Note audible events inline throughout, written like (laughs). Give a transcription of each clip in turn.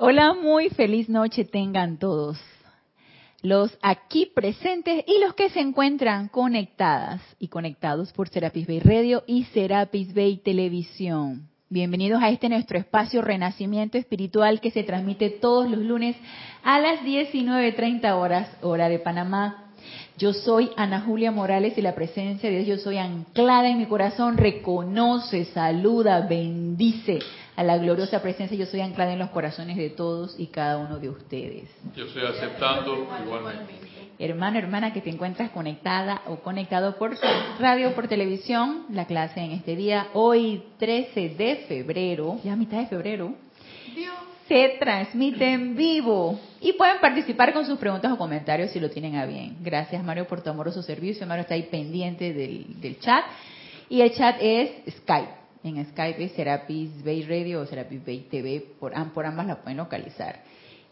Hola, muy feliz noche tengan todos. Los aquí presentes y los que se encuentran conectadas y conectados por Serapis Bay Radio y Serapis Bay Televisión. Bienvenidos a este nuestro espacio Renacimiento Espiritual que se transmite todos los lunes a las 19.30 horas, hora de Panamá. Yo soy Ana Julia Morales y la presencia de Dios, yo soy anclada en mi corazón, reconoce, saluda, bendice a la gloriosa presencia, yo soy anclada en los corazones de todos y cada uno de ustedes. Yo estoy aceptando igualmente. Hermano, hermana, que te encuentras conectada o conectado por radio, por televisión, la clase en este día, hoy 13 de febrero, ya mitad de febrero, se transmite en vivo y pueden participar con sus preguntas o comentarios si lo tienen a bien. Gracias Mario por tu amoroso servicio, Mario está ahí pendiente del, del chat y el chat es Skype en Skype Serapis Bay Radio o Serapis Bay TV, por, por ambas la pueden localizar.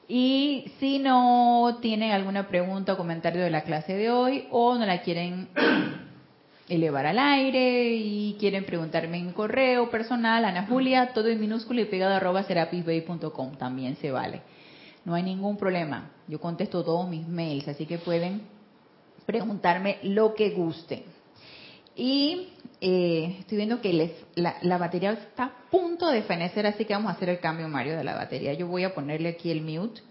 Y si no tienen alguna pregunta o comentario de la clase de hoy o no la quieren (clears throat) elevar al aire y quieren preguntarme en correo personal, Ana Julia, todo en minúsculo y pegado arroba serapisbay.com, también se vale. No hay ningún problema. Yo contesto todos mis mails, así que pueden preguntarme lo que gusten. Y eh, estoy viendo que la, batería está a punto de fenecer, así que vamos a hacer el cambio, Mario, de la batería. Yo voy a ponerle aquí el mute.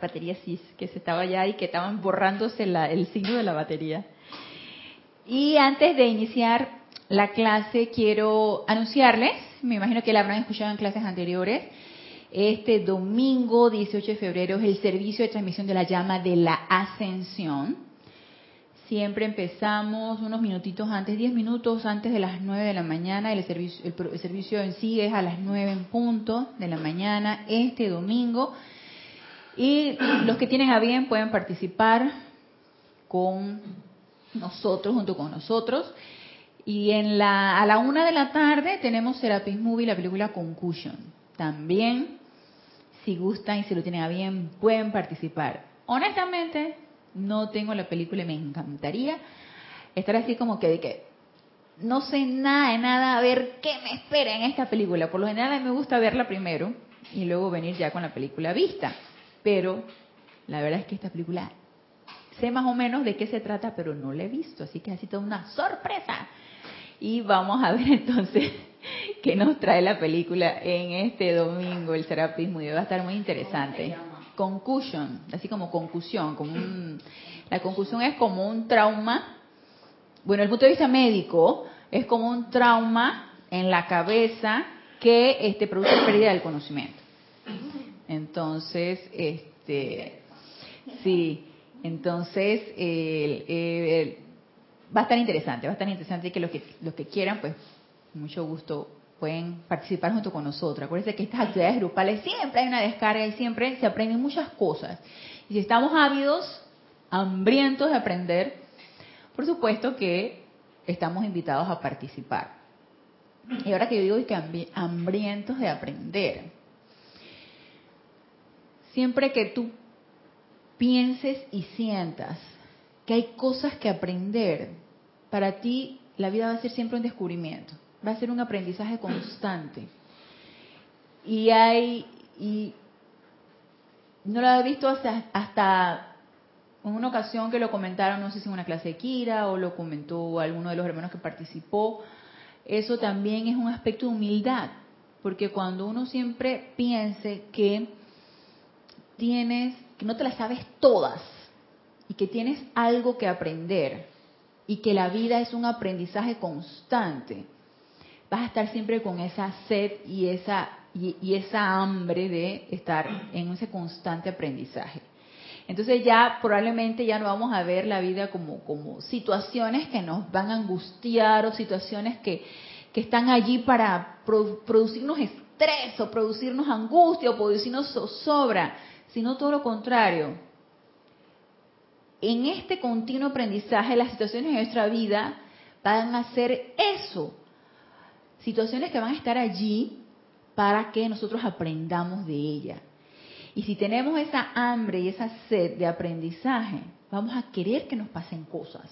Batería CIS, que se estaba ya y que estaban borrándose el signo de la batería. Y antes de iniciar la clase, quiero anunciarles, me imagino que la habrán escuchado en clases anteriores, este domingo 18 de febrero es el servicio de transmisión de la llama de la ascensión. Siempre empezamos unos minutitos antes, 10 minutos antes de las 9 de la mañana. El servicio, el servicio en sí es a las 9 en punto de la mañana este domingo. Y los que tienen a bien pueden participar con nosotros, junto con nosotros. Y en la, a la una de la tarde tenemos Serapis Movie, la película Concussion. También, si gustan y si lo tienen a bien, pueden participar. Honestamente, no tengo la película y me encantaría estar así como que de que no sé nada de nada, a ver qué me espera en esta película. Por lo general a mí me gusta verla primero y luego venir ya con la película vista. Pero la verdad es que esta película sé más o menos de qué se trata, pero no la he visto, así que ha sido una sorpresa. Y vamos a ver (laughs) entonces qué nos trae la película en este domingo, el serapismo, y va a estar muy interesante. Concussion, así como concusión, como la concusión es como un trauma, bueno, desde el punto de vista médico, es como un trauma en la cabeza que este, produce pérdida del conocimiento. Entonces, este, sí, entonces va a estar interesante, va a estar interesante que los que los que quieran, pues, mucho gusto pueden participar junto con nosotros. Acuérdense que estas actividades grupales siempre hay una descarga y siempre se aprenden muchas cosas. Y si estamos ávidos, hambrientos de aprender, por supuesto que estamos invitados a participar. Y ahora que yo digo que hambrientos de aprender, siempre que tú pienses y sientas que hay cosas que aprender, para ti la vida va a ser siempre un descubrimiento, va a ser un aprendizaje constante. Y hay, y no lo había visto hasta, hasta en una ocasión que lo comentaron, no sé si en una clase de Kira o lo comentó alguno de los hermanos que participó, eso también es un aspecto de humildad, porque cuando uno siempre piense que tienes, que no te las sabes todas y que tienes algo que aprender y que la vida es un aprendizaje constante, vas a estar siempre con esa sed y esa, y, esa hambre de estar en ese constante aprendizaje. Entonces ya probablemente ya no vamos a ver la vida como, como situaciones que nos van a angustiar o situaciones que, que están allí para producirnos estrés o producirnos angustia o producirnos zozobra, sino todo lo contrario. En este continuo aprendizaje, las situaciones de nuestra vida van a ser eso. Situaciones que van a estar allí para que nosotros aprendamos de ella. Y si tenemos esa hambre y esa sed de aprendizaje, vamos a querer que nos pasen cosas.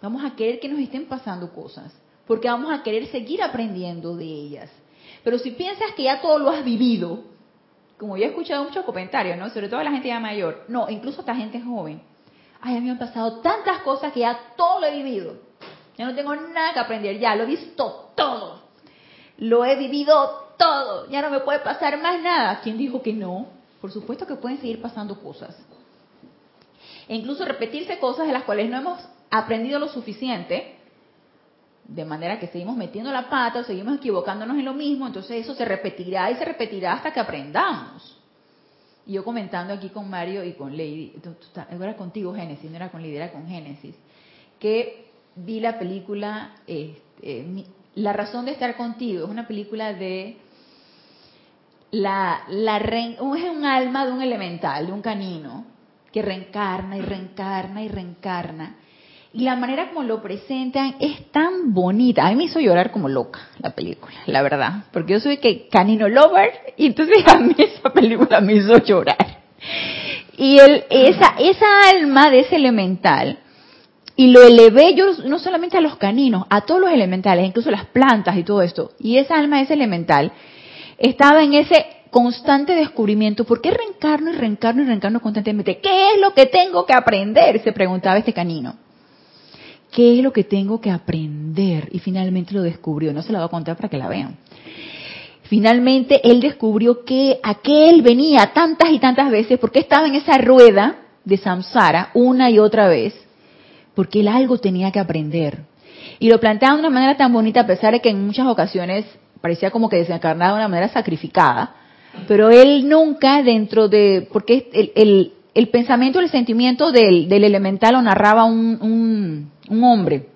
Vamos a querer que nos estén pasando cosas, porque vamos a querer seguir aprendiendo de ellas. Pero si piensas que ya todo lo has vivido, como yo he escuchado muchos comentarios, ¿no? Sobre todo la gente ya mayor, no, incluso hasta gente joven. Ay, a mí me han pasado tantas cosas que ya todo lo he vivido. Ya no tengo nada que aprender, ya lo he visto todo. Lo he vivido todo, ya no me puede pasar más nada. ¿Quién dijo que no? Por supuesto que pueden seguir pasando cosas. E incluso repetirse cosas de las cuales no hemos aprendido lo suficiente, de manera que seguimos metiendo la pata o seguimos equivocándonos en lo mismo, entonces eso se repetirá y se repetirá hasta que aprendamos. Y yo comentando aquí con Mario y con Lady, era contigo Génesis, no era con Lady, era con Génesis, que vi la película este, La razón de estar contigo, es una película de la, la es un alma de un elemental, de un canino, que reencarna y reencarna y reencarna. Y la manera como lo presentan es tan bonita. A mí me hizo llorar como loca la película, la verdad. Porque yo soy que canino lover y entonces (laughs) a mí esa película me hizo llorar. Y el, esa, esa alma de ese elemental, y lo elevé yo no solamente a los caninos, a todos los elementales, incluso las plantas y todo esto. Y esa alma de ese elemental estaba en ese constante descubrimiento. ¿Por qué reencarno y reencarno y reencarno constantemente? ¿Qué es lo que tengo que aprender? Se preguntaba este canino. ¿Qué es lo que tengo que aprender? Y finalmente lo descubrió. No se lo voy a contar para que la vean. Finalmente él descubrió que a qué él venía tantas y tantas veces, porque estaba en esa rueda de samsara una y otra vez, porque él algo tenía que aprender. Y lo planteaba de una manera tan bonita, a pesar de que en muchas ocasiones parecía como que desencarnaba de una manera sacrificada, pero él nunca dentro de, porque el, el, el pensamiento, el sentimiento del, del elemental lo narraba un, un, un, hombre.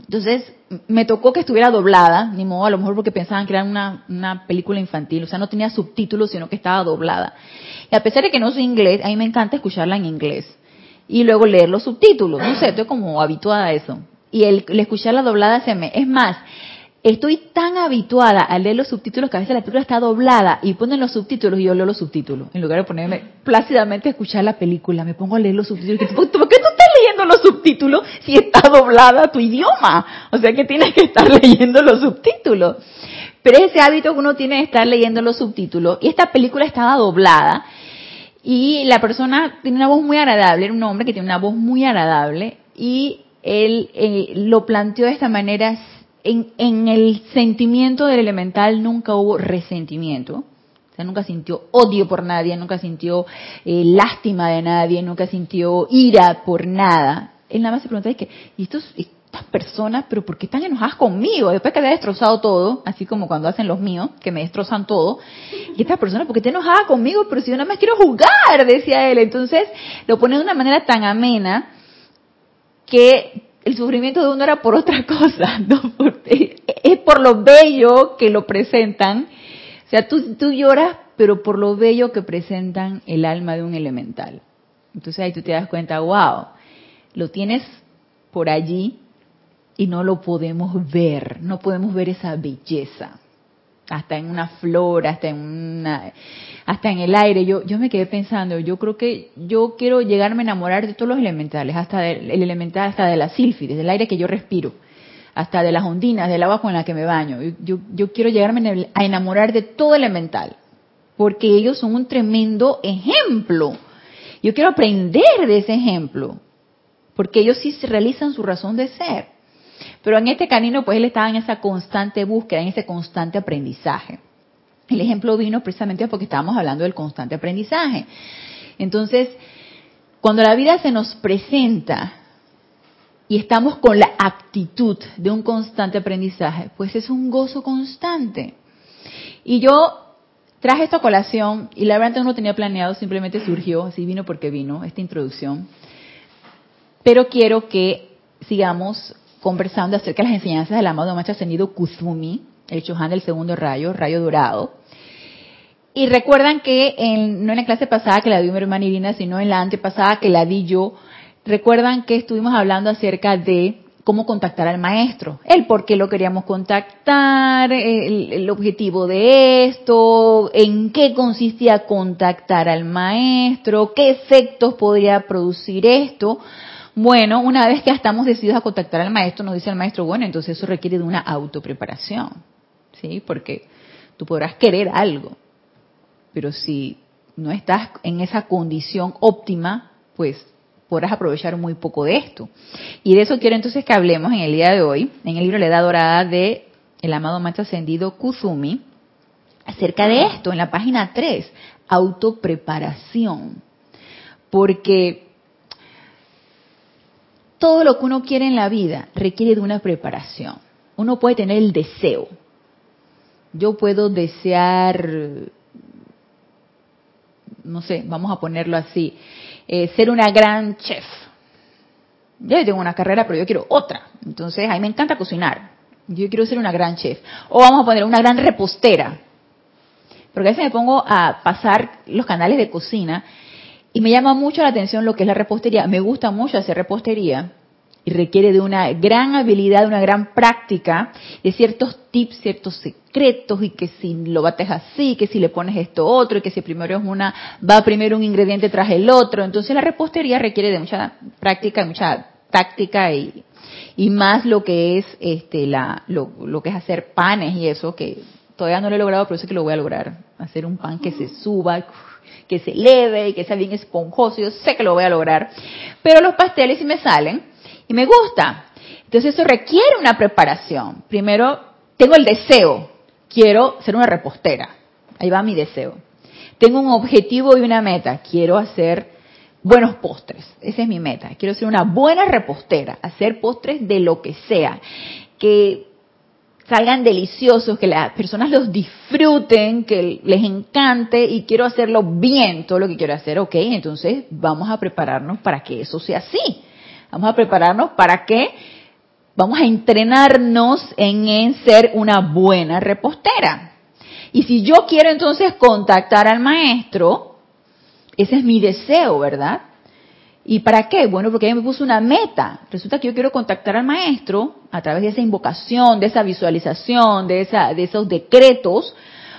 Entonces me tocó que estuviera doblada, ni modo, a lo mejor porque pensaban que era una, una película infantil, o sea, no tenía subtítulos, sino que estaba doblada. Y a pesar de que no soy inglés, a mí me encanta escucharla en inglés. Y luego leer los subtítulos, no sé, estoy como habituada a eso. Y el, el escuchar la doblada se me... Es más, Estoy tan habituada a leer los subtítulos que a veces la película está doblada y ponen los subtítulos y yo leo los subtítulos. En lugar de ponerme plácidamente a escuchar la película, me pongo a leer los subtítulos. ¿Por qué tú estás leyendo los subtítulos si está doblada tu idioma? O sea que tienes que estar (laughs) leyendo los subtítulos. Pero ese hábito que uno tiene de estar leyendo los subtítulos, y esta película estaba doblada, y la persona tiene una voz muy agradable, era un hombre que tiene una voz muy agradable, y él eh, lo planteó de esta manera en, el sentimiento del elemental nunca hubo resentimiento. O sea, nunca sintió odio por nadie, nunca sintió eh, lástima de nadie, nunca sintió ira por nada. Él nada más se preguntaba, ¿y estos, estas personas, pero por qué están enojadas conmigo? Después que había destrozado todo, así como cuando hacen los míos, que me destrozan todo. ¿Y estas personas, por qué están enojadas conmigo? Pero si yo nada más quiero jugar, decía él. Entonces, lo pone de una manera tan amena que el sufrimiento de uno era por otra cosa, (laughs) es por lo bello que lo presentan. O sea, tú, tú lloras, pero por lo bello que presentan el alma de un elemental. Entonces ahí tú te das cuenta, wow, lo tienes por allí y no lo podemos ver, no podemos ver esa belleza hasta en una flor, hasta en una, hasta en el aire. Yo, yo me quedé pensando, yo creo que yo quiero llegarme a enamorar de todos los elementales, hasta del el elemental, hasta de la sílfides, del aire que yo respiro, hasta de las ondinas, del agua con la que me baño. Yo, yo quiero llegarme a enamorar de todo elemental, porque ellos son un tremendo ejemplo. Yo quiero aprender de ese ejemplo, porque ellos sí realizan su razón de ser. Pero en este canino, pues él estaba en esa constante búsqueda, en ese constante aprendizaje. El ejemplo vino precisamente porque estábamos hablando del constante aprendizaje. Entonces, cuando la vida se nos presenta y estamos con la actitud de un constante aprendizaje, pues es un gozo constante. Y yo traje esta colación y la verdad no tenía planeado, simplemente surgió, así vino porque vino esta introducción. Pero quiero que sigamos conversando acerca de las enseñanzas del amado maestro ascendido Kuzumi, el Chohan del segundo rayo, rayo dorado. Y recuerdan que en, no en la clase pasada que la dio mi hermana Irina, sino en la antepasada que la di yo, recuerdan que estuvimos hablando acerca de cómo contactar al maestro, el por qué lo queríamos contactar, el, el, objetivo de esto, en qué consistía contactar al maestro, qué efectos podría producir esto. Bueno, una vez que estamos decididos a contactar al maestro, nos dice el maestro, bueno, entonces eso requiere de una autopreparación, ¿sí? Porque tú podrás querer algo, pero si no estás en esa condición óptima, pues podrás aprovechar muy poco de esto. Y de eso quiero entonces que hablemos en el día de hoy, en el libro La Edad Dorada de el amado Maestro Ascendido Kuzumi, acerca de esto, en la página 3, autopreparación. Porque todo lo que uno quiere en la vida requiere de una preparación. Uno puede tener el deseo. Yo puedo desear, no sé, vamos a ponerlo así, eh, ser una gran chef. Yo tengo una carrera, pero yo quiero otra. Entonces, a mí me encanta cocinar. Yo quiero ser una gran chef. O vamos a poner una gran repostera. Porque a veces me pongo a pasar los canales de cocina y me llama mucho la atención lo que es la repostería. Me gusta mucho hacer repostería y requiere de una gran habilidad, una gran práctica, de ciertos tips, ciertos secretos, y que si lo bates así, que si le pones esto otro, y que si primero es una, va primero un ingrediente tras el otro. Entonces la repostería requiere de mucha práctica, mucha táctica y, y más lo que es este la lo, lo que es hacer panes y eso que todavía no lo he logrado, pero sé que lo voy a lograr. Hacer un pan que se suba, que se eleve y que sea bien esponjoso, yo sé que lo voy a lograr. Pero los pasteles si me salen, y me gusta. Entonces eso requiere una preparación. Primero, tengo el deseo, quiero ser una repostera. Ahí va mi deseo. Tengo un objetivo y una meta, quiero hacer buenos postres. Esa es mi meta. Quiero ser una buena repostera, hacer postres de lo que sea, que salgan deliciosos, que las personas los disfruten, que les encante y quiero hacerlo bien, todo lo que quiero hacer. Ok, entonces vamos a prepararnos para que eso sea así. Vamos a prepararnos para que vamos a entrenarnos en, ser una buena repostera. Y si yo quiero entonces contactar al maestro, ese es mi deseo, ¿verdad? ¿Y para qué? Bueno, porque yo me puse una meta. Resulta que yo quiero contactar al maestro a través de esa invocación, de esa visualización, de, esa, de esos decretos,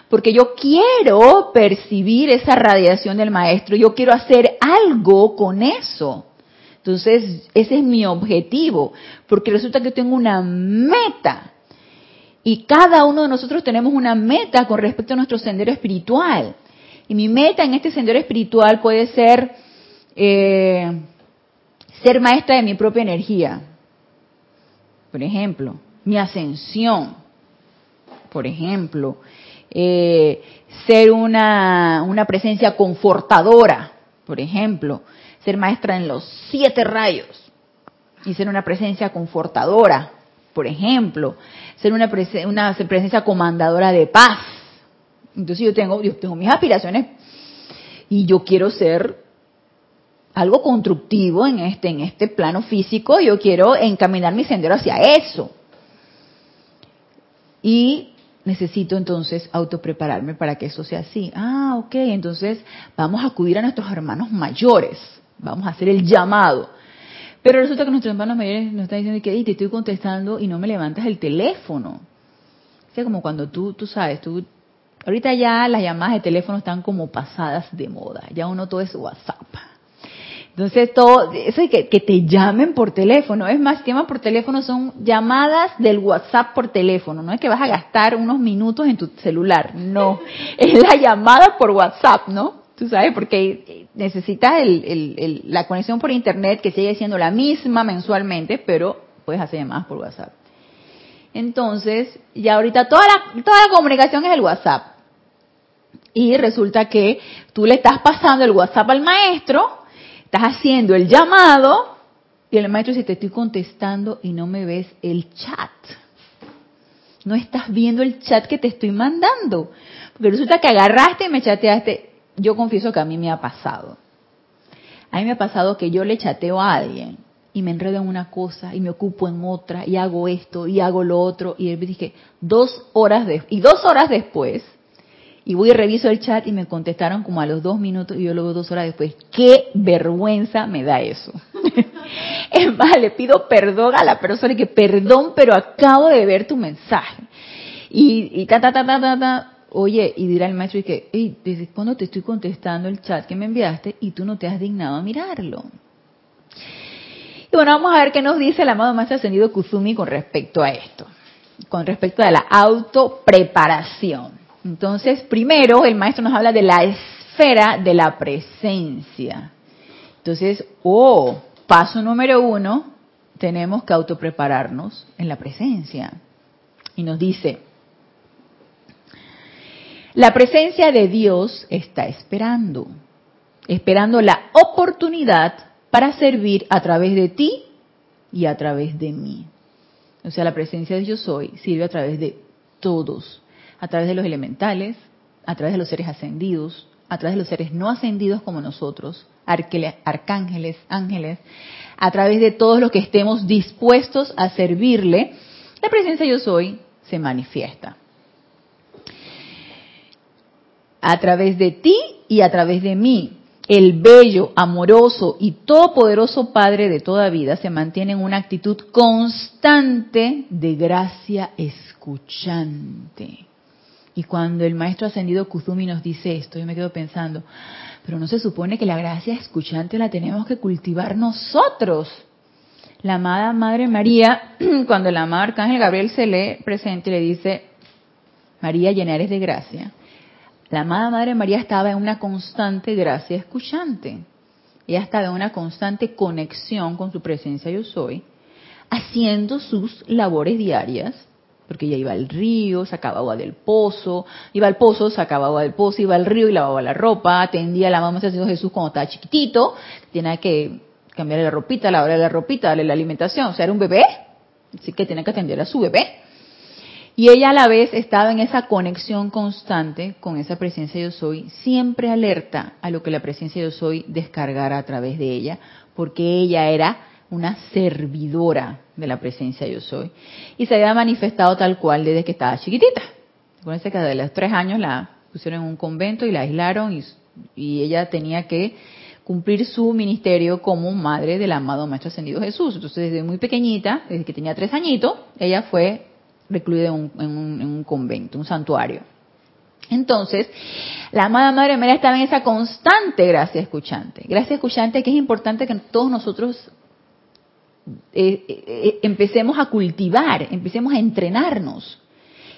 porque yo quiero percibir esa radiación del maestro, yo quiero hacer algo con eso. Entonces, ese es mi objetivo, porque resulta que tengo una meta. Y cada uno de nosotros tenemos una meta con respecto a nuestro sendero espiritual. Y mi meta en este sendero espiritual puede ser eh, ser maestra de mi propia energía. Por ejemplo, mi ascensión. Por ejemplo, eh, ser una, una presencia confortadora. Por ejemplo, ser maestra en los siete rayos y ser una presencia confortadora, por ejemplo, ser una, una presencia comandadora de paz. Entonces yo tengo, yo tengo mis aspiraciones y yo quiero ser algo constructivo en este, en este plano físico, yo quiero encaminar mi sendero hacia eso. Y necesito entonces autoprepararme para que eso sea así. Ah, ok, entonces vamos a acudir a nuestros hermanos mayores Vamos a hacer el llamado. Pero resulta que nuestros hermanos mayores nos están diciendo que te estoy contestando y no me levantas el teléfono. O sea, como cuando tú, tú sabes, tú, ahorita ya las llamadas de teléfono están como pasadas de moda. Ya uno todo es WhatsApp. Entonces, todo, eso de que, que, te llamen por teléfono, es más, llaman por teléfono son llamadas del WhatsApp por teléfono, no es que vas a gastar unos minutos en tu celular, no, (laughs) es la llamada por WhatsApp, ¿no? Tú sabes, porque necesitas el, la conexión por internet que sigue siendo la misma mensualmente, pero puedes hacer llamadas por WhatsApp. Entonces, ya ahorita toda la, toda la comunicación es el WhatsApp. Y resulta que tú le estás pasando el WhatsApp al maestro, estás haciendo el llamado, y el maestro dice, te estoy contestando y no me ves el chat. No estás viendo el chat que te estoy mandando. Porque resulta que agarraste y me chateaste yo confieso que a mí me ha pasado. A mí me ha pasado que yo le chateo a alguien y me enredo en una cosa y me ocupo en otra y hago esto y hago lo otro y él dije dos horas de, y dos horas después y voy y reviso el chat y me contestaron como a los dos minutos y yo luego dos horas después. Qué vergüenza me da eso. (laughs) Es más, le pido perdón a la persona y que perdón, pero acabo de ver tu mensaje. Y, y ta, ta, ta, ta, ta, ta. Oye, y dirá el maestro y que, hey, ¿desde cuándo te estoy contestando el chat que me enviaste y tú no te has dignado a mirarlo? Y bueno, vamos a ver qué nos dice el amado maestro ascendido Kuzumi con respecto a esto, con respecto a la autopreparación. Entonces, primero el maestro nos habla de la esfera de la presencia. Entonces, oh, paso número uno, tenemos que autoprepararnos en la presencia. Y nos dice, la presencia de Dios está esperando, esperando la oportunidad para servir a través de ti y a través de mí. O sea, la presencia de yo soy sirve a través de todos, a través de los elementales, a través de los seres ascendidos, a través de los seres no ascendidos como nosotros, arcángeles, ángeles, a través de todos los que estemos dispuestos a servirle, la presencia yo soy se manifiesta. A través de ti y a través de mí, el bello, amoroso y todopoderoso Padre de toda vida se mantiene en una actitud constante de gracia escuchante. Y cuando el maestro ascendido Kuzumi nos dice esto, yo me quedo pensando, pero no se supone que la gracia escuchante la tenemos que cultivar nosotros. La amada Madre María, (clears throat) cuando el amado Arcángel Gabriel se le presenta y le dice, María, llena eres de gracia la amada Madre María estaba en una constante gracia escuchante. Ella estaba en una constante conexión con su presencia yo soy, haciendo sus labores diarias, porque ella iba al río, sacaba agua del pozo, iba al pozo, sacaba agua del pozo, iba al río y lavaba la ropa, atendía a la mamá de Jesús cuando estaba chiquitito, tenía que cambiarle la ropita, lavarle la ropita, darle la alimentación, o sea, era un bebé, así que tenía que atender a su bebé. Y ella a la vez estaba en esa conexión constante con esa presencia yo soy, siempre alerta a lo que la presencia yo soy descargara a través de ella, porque ella era una servidora de la presencia yo soy. Y se había manifestado tal cual desde que estaba chiquitita. Acuérdense que de los tres años la pusieron en un convento y la aislaron y, y ella tenía que cumplir su ministerio como madre del amado Maestro Ascendido Jesús. Entonces desde muy pequeñita, desde que tenía tres añitos, ella fue recluida en un, convento, un santuario. Entonces, la amada Madre María estaba en esa constante gracia escuchante. Gracia escuchante que es importante que todos nosotros eh, eh, eh, empecemos a cultivar, empecemos a entrenarnos.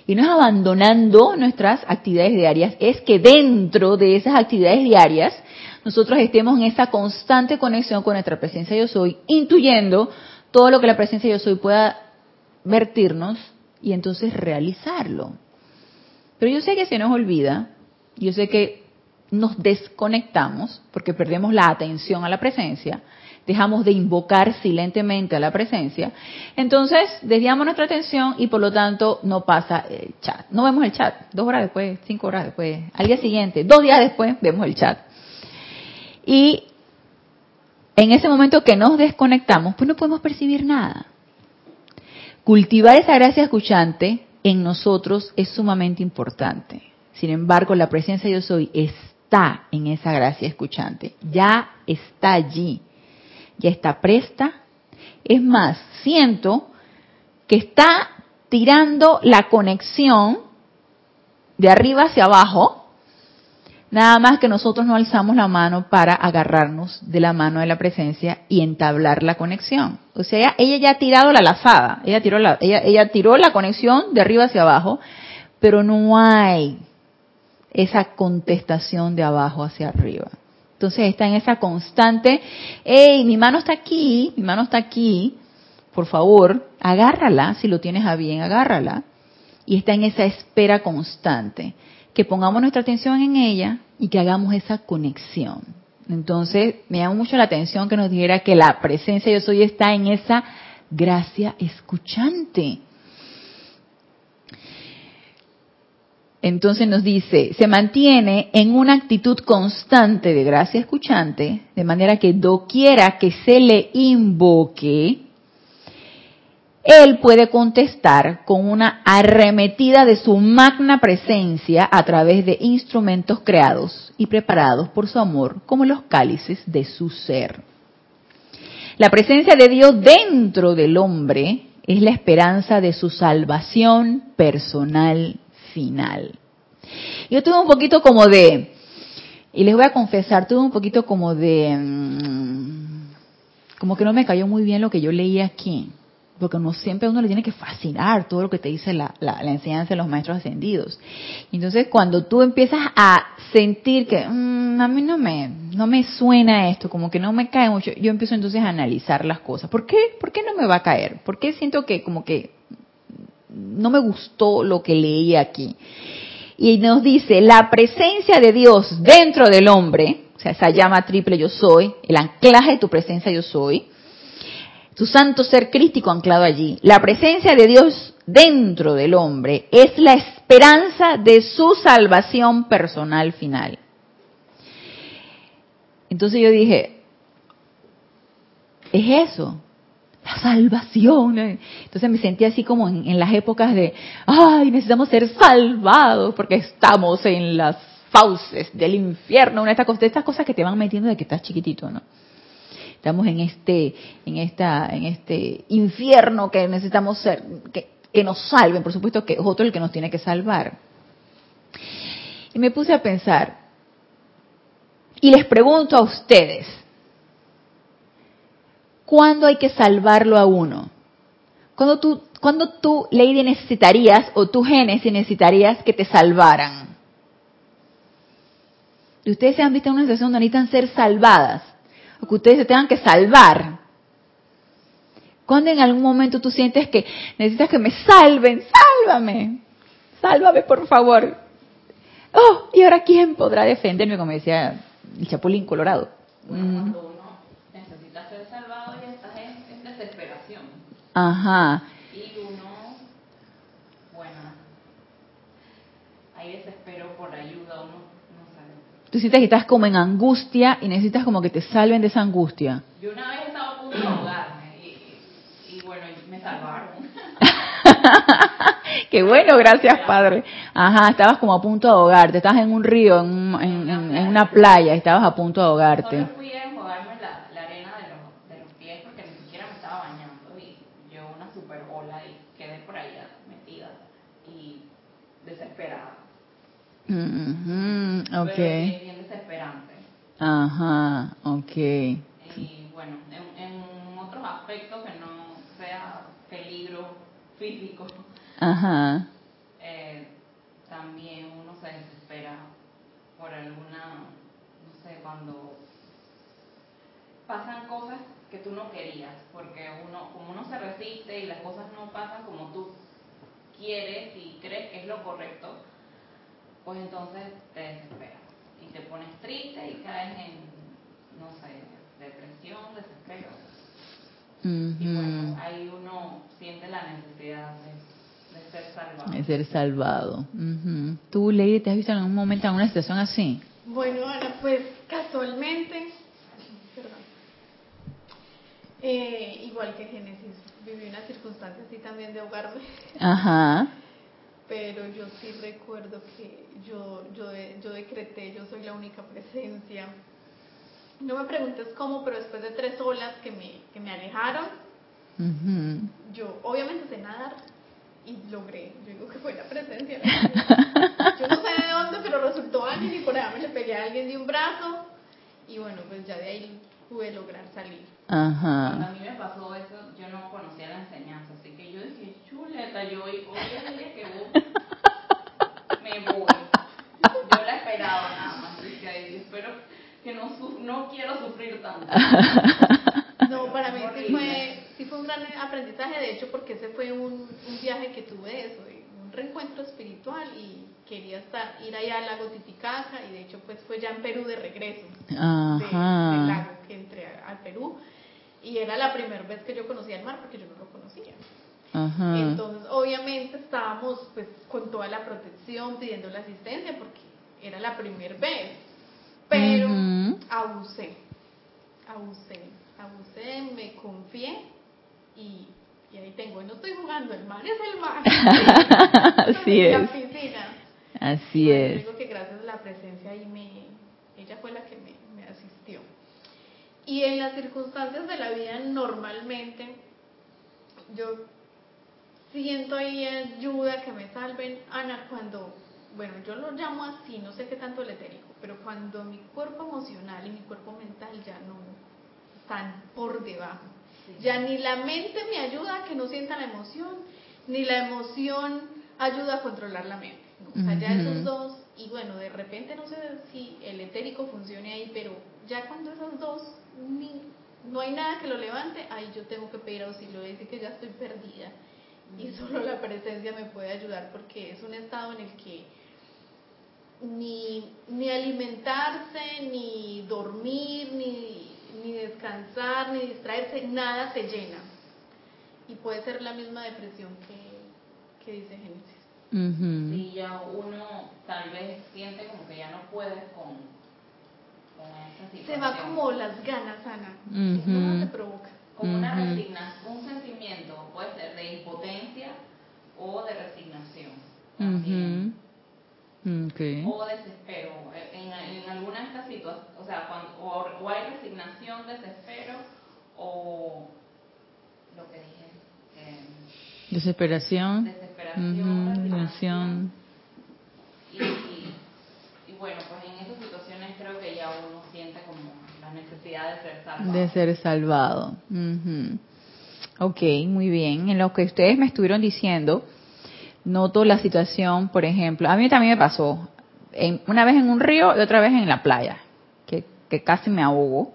Y no es abandonando nuestras actividades diarias, es que dentro de esas actividades diarias nosotros estemos en esa constante conexión con nuestra presencia yo soy, intuyendo todo lo que la presencia yo soy pueda vertirnos y entonces realizarlo. Pero yo sé que se nos olvida, yo sé que nos desconectamos porque perdemos la atención a la presencia, dejamos de invocar silentemente a la presencia, entonces desviamos nuestra atención y por lo tanto no pasa el chat. No vemos el chat, dos horas después, cinco horas después, al día siguiente, dos días después vemos el chat. Y en ese momento que nos desconectamos, pues no podemos percibir nada. Cultivar esa gracia escuchante en nosotros es sumamente importante. Sin embargo, la presencia de yo soy está en esa gracia escuchante. Ya está allí. Ya está presta. Es más, siento que está tirando la conexión de arriba hacia abajo Nada más que nosotros no alzamos la mano para agarrarnos de la mano de la presencia y entablar la conexión. O sea, ella, ya ha tirado la lazada, ella tiró la, ella, ella tiró la conexión de arriba hacia abajo, pero no hay esa contestación de abajo hacia arriba. Entonces está en esa constante, hey, mi mano está aquí, mi mano está aquí, por favor, agárrala, si lo tienes a bien, agárrala. Y está en esa espera constante que pongamos nuestra atención en ella y que hagamos esa conexión. Entonces, me llama mucho la atención que nos dijera que la presencia yo soy está en esa gracia escuchante. Entonces nos dice, se mantiene en una actitud constante de gracia escuchante, de manera que doquiera que se le invoque, él puede contestar con una arremetida de su magna presencia a través de instrumentos creados y preparados por su amor como los cálices de su ser. La presencia de Dios dentro del hombre es la esperanza de su salvación personal final. Yo tuve un poquito como de, y les voy a confesar, tuve un poquito como de, mm, como que no me cayó muy bien lo que yo leí aquí porque no siempre a uno le tiene que fascinar todo lo que te dice la, enseñanza de los maestros ascendidos. Entonces, cuando tú empiezas a sentir que mm, a mí no me, no me suena esto, como que no me cae mucho, yo empiezo entonces a analizar las cosas. ¿Por qué? ¿Por qué no me va a caer? ¿Por qué siento que como que no me gustó lo que leí aquí? Y nos dice, la presencia de Dios dentro del hombre, o sea, esa llama triple yo soy, el anclaje de tu presencia yo soy, su santo ser crístico anclado allí. La presencia de Dios dentro del hombre es la esperanza de su salvación personal final. Entonces yo dije, es eso, la salvación. Entonces me sentí así como en, las épocas de, ay, necesitamos ser salvados porque estamos en las fauces del infierno, una de estas, de estas cosas que te van metiendo de que estás chiquitito, ¿no? Estamos en este, en esta, en este infierno que necesitamos ser, que, nos salven, por supuesto que es otro el que nos tiene que salvar. Y me puse a pensar, y les pregunto a ustedes, ¿cuándo hay que salvarlo a uno? ¿Cuándo tú, cuando tú, Lady, necesitarías, o tú, Génesis, necesitarías que te salvaran? Y ustedes se han visto en una situación donde necesitan ser salvadas o que ustedes se tengan que salvar. Cuando en algún momento tú sientes que necesitas que me salven, sálvame, sálvame por favor. Oh, y ahora quién podrá defenderme, como decía el Chapulín Colorado. cuando uno necesita ser salvado y estás en, desesperación. Ajá. Y uno, bueno, hay desespero por ayuda, uno Tú sientes que estás como en angustia y necesitas como que te salven de esa angustia. Yo una vez estaba a punto de ahogarme y, bueno, me salvaron. (laughs) Qué bueno, gracias Padre. Ajá, estabas como a punto de ahogarte, estabas en un río, en, en, una playa, estabas a punto de ahogarte. Solo fui a enjuagarme la, la arena de los, de los pies porque ni siquiera me estaba bañando y yo una super ola y quedé por ahí metida y desesperada. Mm -hmm, okay. bien desesperante. Ajá, ok. Y bueno, en, en, otros aspectos que no sea peligro físico, Ajá. Eh, también uno se desespera por alguna, no sé, cuando pasan cosas que tú no querías, porque uno, como uno se resiste y las cosas no pasan como tú quieres y crees que es lo correcto, pues entonces te desesperas y te pones triste y caes en, no sé, depresión, desespero. Y bueno, ahí uno siente la necesidad de, ser salvado. De ser salvado. ¿Tú, Lady, te has visto en algún momento en una situación así? Bueno, Ana, pues casualmente, perdón, eh, igual que Génesis, viví una circunstancia así también de ahogarme. Ajá pero yo sí recuerdo que yo, yo, yo decreté, yo soy la única presencia. No me preguntes cómo, pero después de tres olas que me, que me alejaron, yo obviamente sé nadar y logré, yo digo que fue la presencia. (laughs) yo no sé de dónde, pero resultó alguien y por allá me le pegué a alguien de un brazo y bueno, pues ya de ahí pude lograr salir. Ajá. Cuando a mí me pasó eso, yo no conocía la enseñanza, así que yo dije, chuleta, yo hoy, hoy día que voy, (laughs) me voy. Yo la esperaba nada más, dije, espero que no, no quiero sufrir tanto. (laughs) No, para mí sí fue, sí fue un gran aprendizaje, de hecho, porque ese fue un, un viaje que tuve eso, un reencuentro espiritual y quería estar, ir allá al lago Titicaca y de hecho pues fue ya en Perú de regreso Ajá. De, del lago que entré al Perú y era la primera vez que yo conocía el mar porque yo no lo conocía. Ajá. Entonces obviamente estábamos pues con toda la protección pidiendo la asistencia porque era la primera vez, pero abusé, abusé, abusé, me confié y y ahí tengo, no estoy jugando, el mar es el mar. (laughs) Así es. La piscina. Así es. Digo que gracias a la presencia ahí me, ella fue la que me, asistió. Y en las circunstancias de la vida normalmente yo siento ahí ayuda que me salven, Ana, cuando, bueno, yo lo llamo así, no sé qué tanto el etérico, pero cuando mi cuerpo emocional y mi cuerpo mental ya no están por debajo. Ya ni la mente me ayuda a que no sienta la emoción, ni la emoción ayuda a controlar la mente. O sea, ya esos dos, y bueno, de repente no sé si el etérico funcione ahí, pero ya cuando esos dos ni, no hay nada que lo levante, ahí yo tengo que pedir auxilio, decir que ya estoy perdida. Y solo la presencia me puede ayudar porque es un estado en el que ni, ni alimentarse, ni dormir, ni, ni descansar, ni distraerse, nada te llena. Y puede ser la misma depresión que, que dice Génesis. Si ya uno tal vez siente como que ya no puede con, con esa situación. Se va como las ganas, Ana. Uh te provoca. Como una resignación, un sentimiento, puede ser de impotencia o de resignación. También. O desespero. En, en, alguna de estas situaciones, o sea, cuando, o, hay resignación, desespero, o lo que dije. Eh, desesperación. Desesperación, resignación. Y, y, bueno, pues en esas situaciones creo que ya uno siente como la necesidad de ser salvado. De ser salvado. Ok, muy bien. En lo que ustedes me estuvieron diciendo, noto la situación, por ejemplo, a mí también me pasó, en, una vez en un río y otra vez en la playa, que, que casi me ahogo.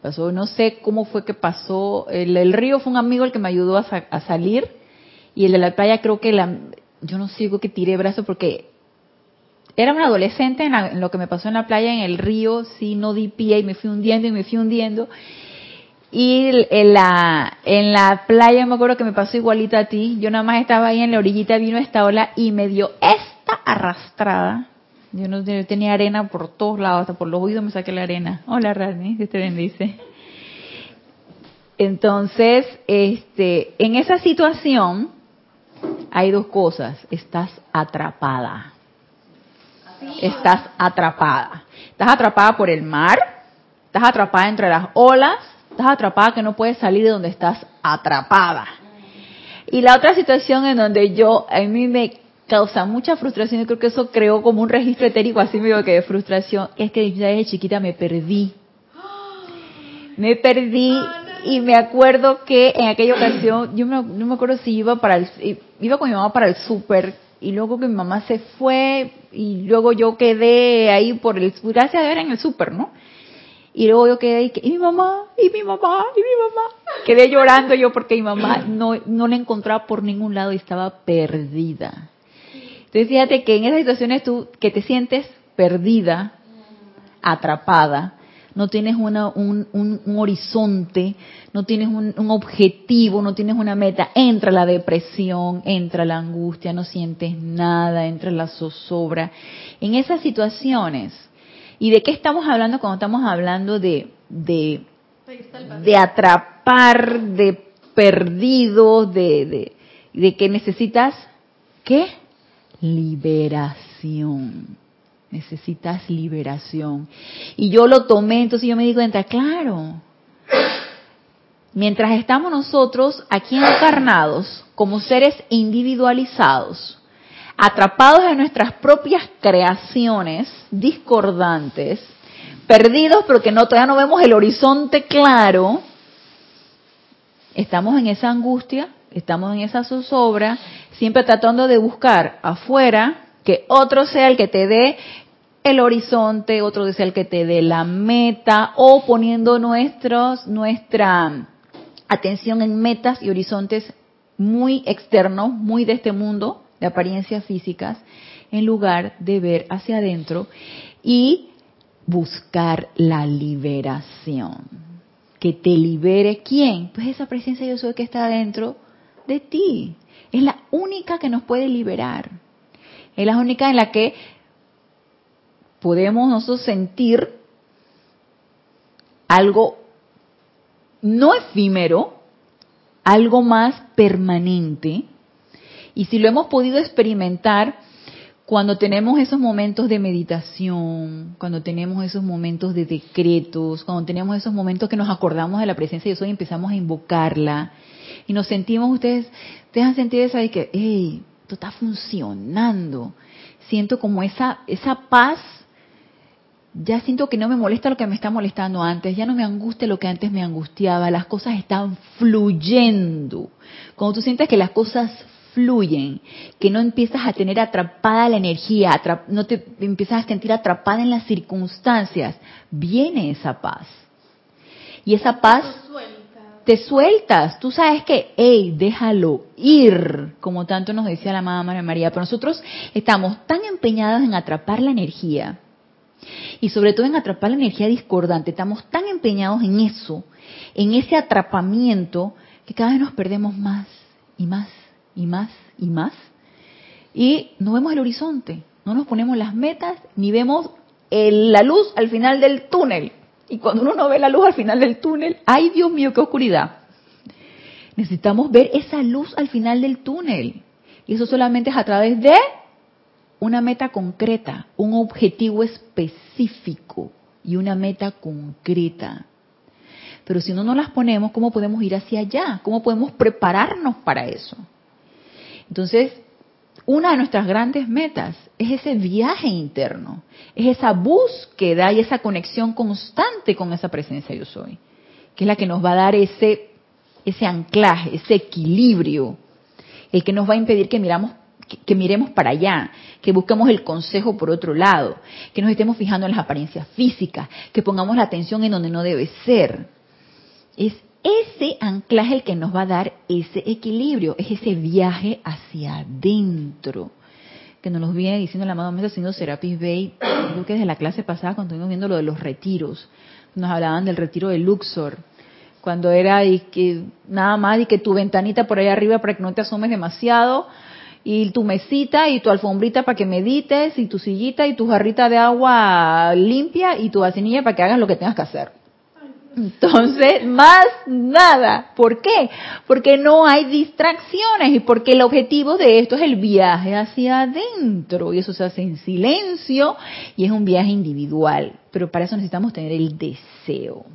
pasó, no sé cómo fue que pasó, el, río fue un amigo el que me ayudó a, salir y el de la playa creo que la, yo no sé, que tiré brazo porque era un adolescente en, en, lo que me pasó en la playa, en el río, sí, no di pie y me fui hundiendo y me fui hundiendo. Y en la, en la playa me acuerdo que me pasó igualita a ti. Yo nada más estaba ahí en la orillita, vino esta ola y me dio esta arrastrada. Yo no tenía arena por todos lados, hasta por los oídos me saqué la arena. Hola Rani, que te bendice. Entonces, este, en esa situación hay dos cosas. Estás atrapada. Estás atrapada. Estás atrapada por el mar, estás atrapada entre las olas Estás atrapada que no puedes salir de donde estás atrapada. Y la otra situación en donde yo, a mí me causa mucha frustración, y creo que eso creó como un registro etérico así medio que de frustración, es que desde chiquita me perdí. Me perdí y me acuerdo que en aquella ocasión, yo no me acuerdo si iba para el, iba con mi mamá para el súper y luego que mi mamá se fue y luego yo quedé ahí por el, gracias a Dios en el súper, ¿no? Y luego yo quedé ahí, y mi mamá, y mi mamá, y mi mamá. Quedé llorando yo porque mi mamá no, no la encontraba por ningún lado y estaba perdida. Entonces fíjate que en esas situaciones tú que te sientes perdida, atrapada, no tienes una, un, un, horizonte, no tienes un, un, objetivo, no tienes una meta, entra la depresión, entra la angustia, no sientes nada, entra la zozobra. En esas situaciones, ¿Y de qué estamos hablando cuando estamos hablando de, de, atrapar, de perdidos, de, de, de que necesitas, ¿qué? Liberación. Necesitas liberación. Y yo lo tomé, entonces yo me di cuenta, claro, mientras estamos nosotros aquí encarnados como seres individualizados, atrapados en nuestras propias creaciones discordantes, perdidos porque no todavía no vemos el horizonte claro, estamos en esa angustia, estamos en esa zozobra, siempre tratando de buscar afuera que otro sea el que te dé el horizonte, otro sea el que te dé la meta, o poniendo nuestros, nuestra atención en metas y horizontes muy externos, muy de este mundo, de apariencias físicas, en lugar de ver hacia adentro y buscar la liberación. Que te libere quién? Pues esa presencia yo soy que está dentro de ti. Es la única que nos puede liberar. Es la única en la que podemos nosotros sentir algo no efímero, algo más permanente, y si lo hemos podido experimentar, cuando tenemos esos momentos de meditación, cuando tenemos esos momentos de decretos, cuando tenemos esos momentos que nos acordamos de la presencia de Dios y empezamos a invocarla y nos sentimos, ustedes, ustedes han sentido esa de que, hey, esto está funcionando. Siento como esa, esa paz ya siento que no me molesta lo que me está molestando antes, ya no me angustia lo que antes me angustiaba, las cosas están fluyendo. Cuando tú sientes que las cosas fluyen, que no empiezas a tener atrapada la energía, no te empiezas a sentir atrapada en las circunstancias, viene esa paz. Y esa paz te sueltas, tú sabes que, hey, déjalo ir, como tanto nos decía la mamá María, pero nosotros estamos tan empeñados en atrapar la energía, y sobre todo en atrapar la energía discordante. Estamos tan empeñados en eso, en ese atrapamiento, que cada vez nos perdemos más y más y más y más. Y no vemos el horizonte, no nos ponemos las metas, ni vemos la luz al final del túnel. Y cuando uno no ve la luz al final del túnel, ¡ay Dios mío, qué oscuridad! Necesitamos ver esa luz al final del túnel. Y eso solamente es a través de una meta concreta, un objetivo específico y una meta concreta. Pero si no nos las ponemos, ¿cómo podemos ir hacia allá? ¿Cómo podemos prepararnos para eso? Entonces, una de nuestras grandes metas es ese viaje interno, es esa búsqueda y esa conexión constante con esa presencia yo soy, que es la que nos va a dar ese, ese anclaje, ese equilibrio, el que nos va a impedir que miramos que, miremos para allá, que busquemos el consejo por otro lado, que nos estemos fijando en las apariencias físicas, que pongamos la atención en donde no debe ser. Es ese anclaje el que nos va a dar ese equilibrio, es ese viaje hacia adentro que nos lo viene diciendo la amado Mesa Señor Serapis Bay, creo que desde la clase pasada cuando estuvimos viendo lo de los retiros, nos hablaban del retiro de Luxor, cuando era y que nada más y que tu ventanita por ahí arriba para que no te asomes demasiado, y tu mesita y tu alfombrita para que medites y tu sillita y tu jarrita de agua limpia y tu vacinilla para que hagas lo que tengas que hacer. Entonces, más nada. ¿Por qué? Porque no hay distracciones y porque el objetivo de esto es el viaje hacia adentro y eso se hace en silencio y es un viaje individual. Pero para eso necesitamos tener el deseo.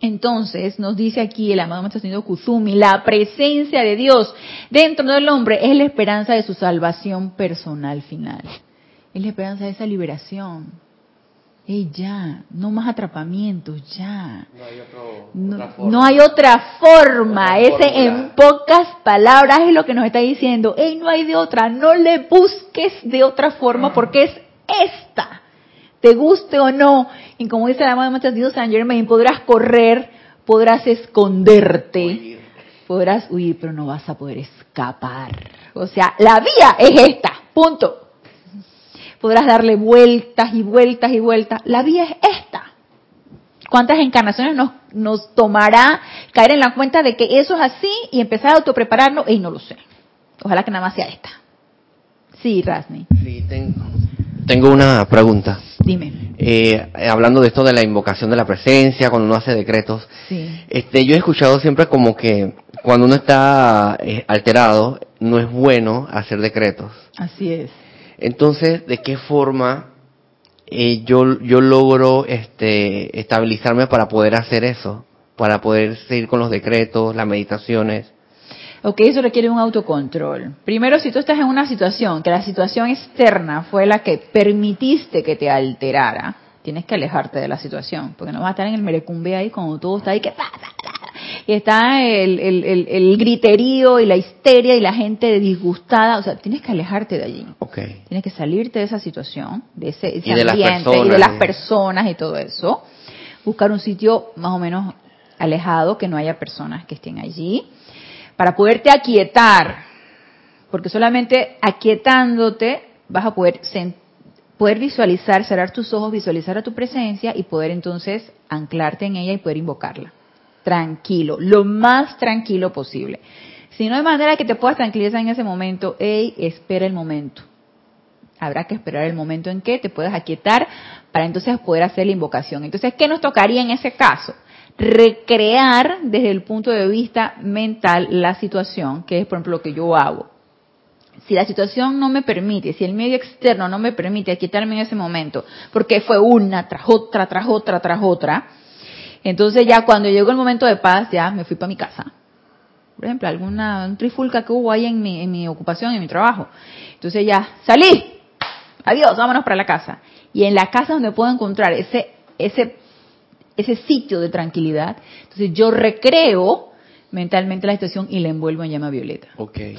Entonces, nos dice aquí el amado Maestro Señor Kuzumi, la presencia de Dios dentro del hombre es la esperanza de su salvación personal final. Es la esperanza de esa liberación. Ey, ya, no más atrapamientos, ya. No hay, otra forma. No hay otra forma. Ese en pocas palabras es lo que nos está diciendo. Ey, no hay de otra. No le busques de otra forma porque es esta te guste o no. Y como dice la amada Maestra Dios San Germain, podrás correr, podrás esconderte, podrás huir, pero no vas a poder escapar. O sea, la vía es esta, punto. Podrás darle vueltas y vueltas y vueltas. La vía es esta. ¿Cuántas encarnaciones nos, nos tomará caer en la cuenta de que eso es así y empezar a autoprepararnos? Y no lo sé. Ojalá que nada más sea esta. Sí, Rasni. Sí, tengo, tengo una pregunta. Dime. Eh, hablando de esto de la invocación de la presencia, cuando uno hace decretos, este, yo he escuchado siempre como que cuando uno está eh, alterado, no es bueno hacer decretos. Así es. Entonces, ¿de qué forma eh, yo, yo logro este, estabilizarme para poder hacer eso? Para poder seguir con los decretos, las meditaciones. Ok, eso requiere un autocontrol. Primero, si tú estás en una situación, que la situación externa fue la que permitiste que te alterara, tienes que alejarte de la situación, porque no vas a estar en el merecumbe ahí cuando todo está ahí que... Y está el, el, griterío y la histeria y la gente disgustada, o sea, tienes que alejarte de allí. Okay. Tienes que salirte de esa situación, de ese, ambiente y de las personas y todo eso. Buscar un sitio más o menos alejado, que no haya personas que estén allí para poderte aquietar, porque solamente aquietándote vas a poder, poder visualizar, cerrar tus ojos, visualizar a tu presencia y poder entonces anclarte en ella y poder invocarla. Tranquilo, lo más tranquilo posible. Si no hay manera que te puedas tranquilizar en ese momento, hey, espera el momento. Habrá que esperar el momento en que te puedas aquietar para entonces poder hacer la invocación. Entonces, ¿qué nos tocaría en ese caso? recrear desde el punto de vista mental la situación, que es por ejemplo lo que yo hago. si la situación no me permite, si el medio externo no me permite quitarme en ese momento, porque fue una tras otra, tras otra, tras otra, entonces ya cuando llegó el momento de paz, ya me fui para mi casa. Por ejemplo, alguna un trifulca que hubo ahí en mi, en mi ocupación, en mi trabajo. Entonces ya salí, adiós, vámonos para la casa. Y en la casa donde puedo encontrar ese, ese, ese sitio de tranquilidad, entonces yo recreo mentalmente la situación y la envuelvo en llama violeta. Okay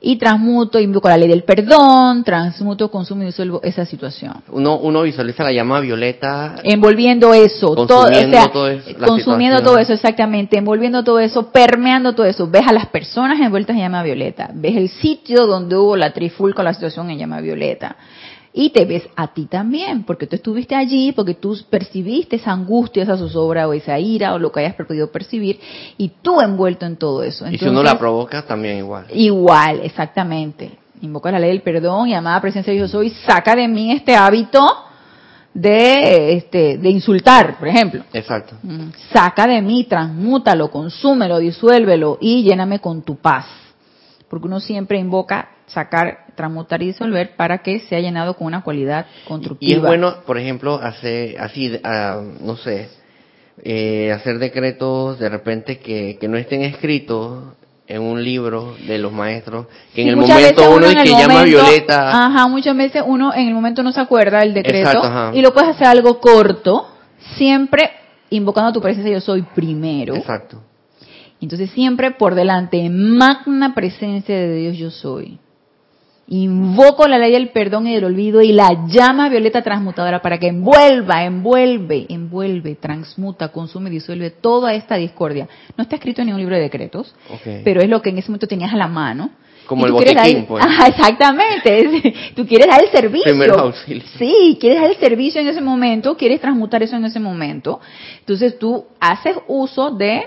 y transmuto, invoco la ley del perdón, transmuto, consumo y disuelvo esa situación. Uno, uno visualiza la llama violeta. Envolviendo eso, consumiendo todo, o sea, consumiendo todo eso, exactamente, envolviendo todo eso, permeando todo eso. Ves a las personas envueltas en llama violeta, ves el sitio donde hubo la trifulca, la situación en llama violeta y te ves a ti también, porque tú estuviste allí, porque tú percibiste esa angustia, esa zozobra o esa ira o lo que hayas podido percibir, y tú envuelto en todo eso. y si uno la provoca, también igual. Igual, exactamente. Invoca la ley del perdón y amada presencia de Dios soy, saca de mí este hábito de este de insultar, por ejemplo. Exacto. Mm. Saca de mí, transmútalo, consúmelo, disuélvelo y lléname con tu paz. Porque uno siempre invoca sacar, transmutar y disolver para que sea llenado con una cualidad constructiva. Y es bueno, por ejemplo, hacer así, ah, no sé, eh, hacer decretos de repente que, que no estén escritos en un libro de los maestros, que en el momento uno, que llama Violeta. Ajá, muchas veces uno en el momento no se acuerda del decreto y lo puedes hacer algo corto, siempre invocando a tu presencia yo soy primero. Exacto. Entonces siempre por delante, magna presencia de Dios yo soy. Invoco la ley del perdón y del olvido y la llama violeta transmutadora para que envuelva, envuelve, envuelve, transmuta, consume y disuelve toda esta discordia. No está escrito en ningún libro de decretos, pero es lo que en ese momento tenías a la mano. Como el botiquín, pues. (laughs) exactamente. Tú quieres dar el servicio. Sí, quieres dar el servicio en ese momento, quieres transmutar eso en ese momento. Entonces tú haces uso de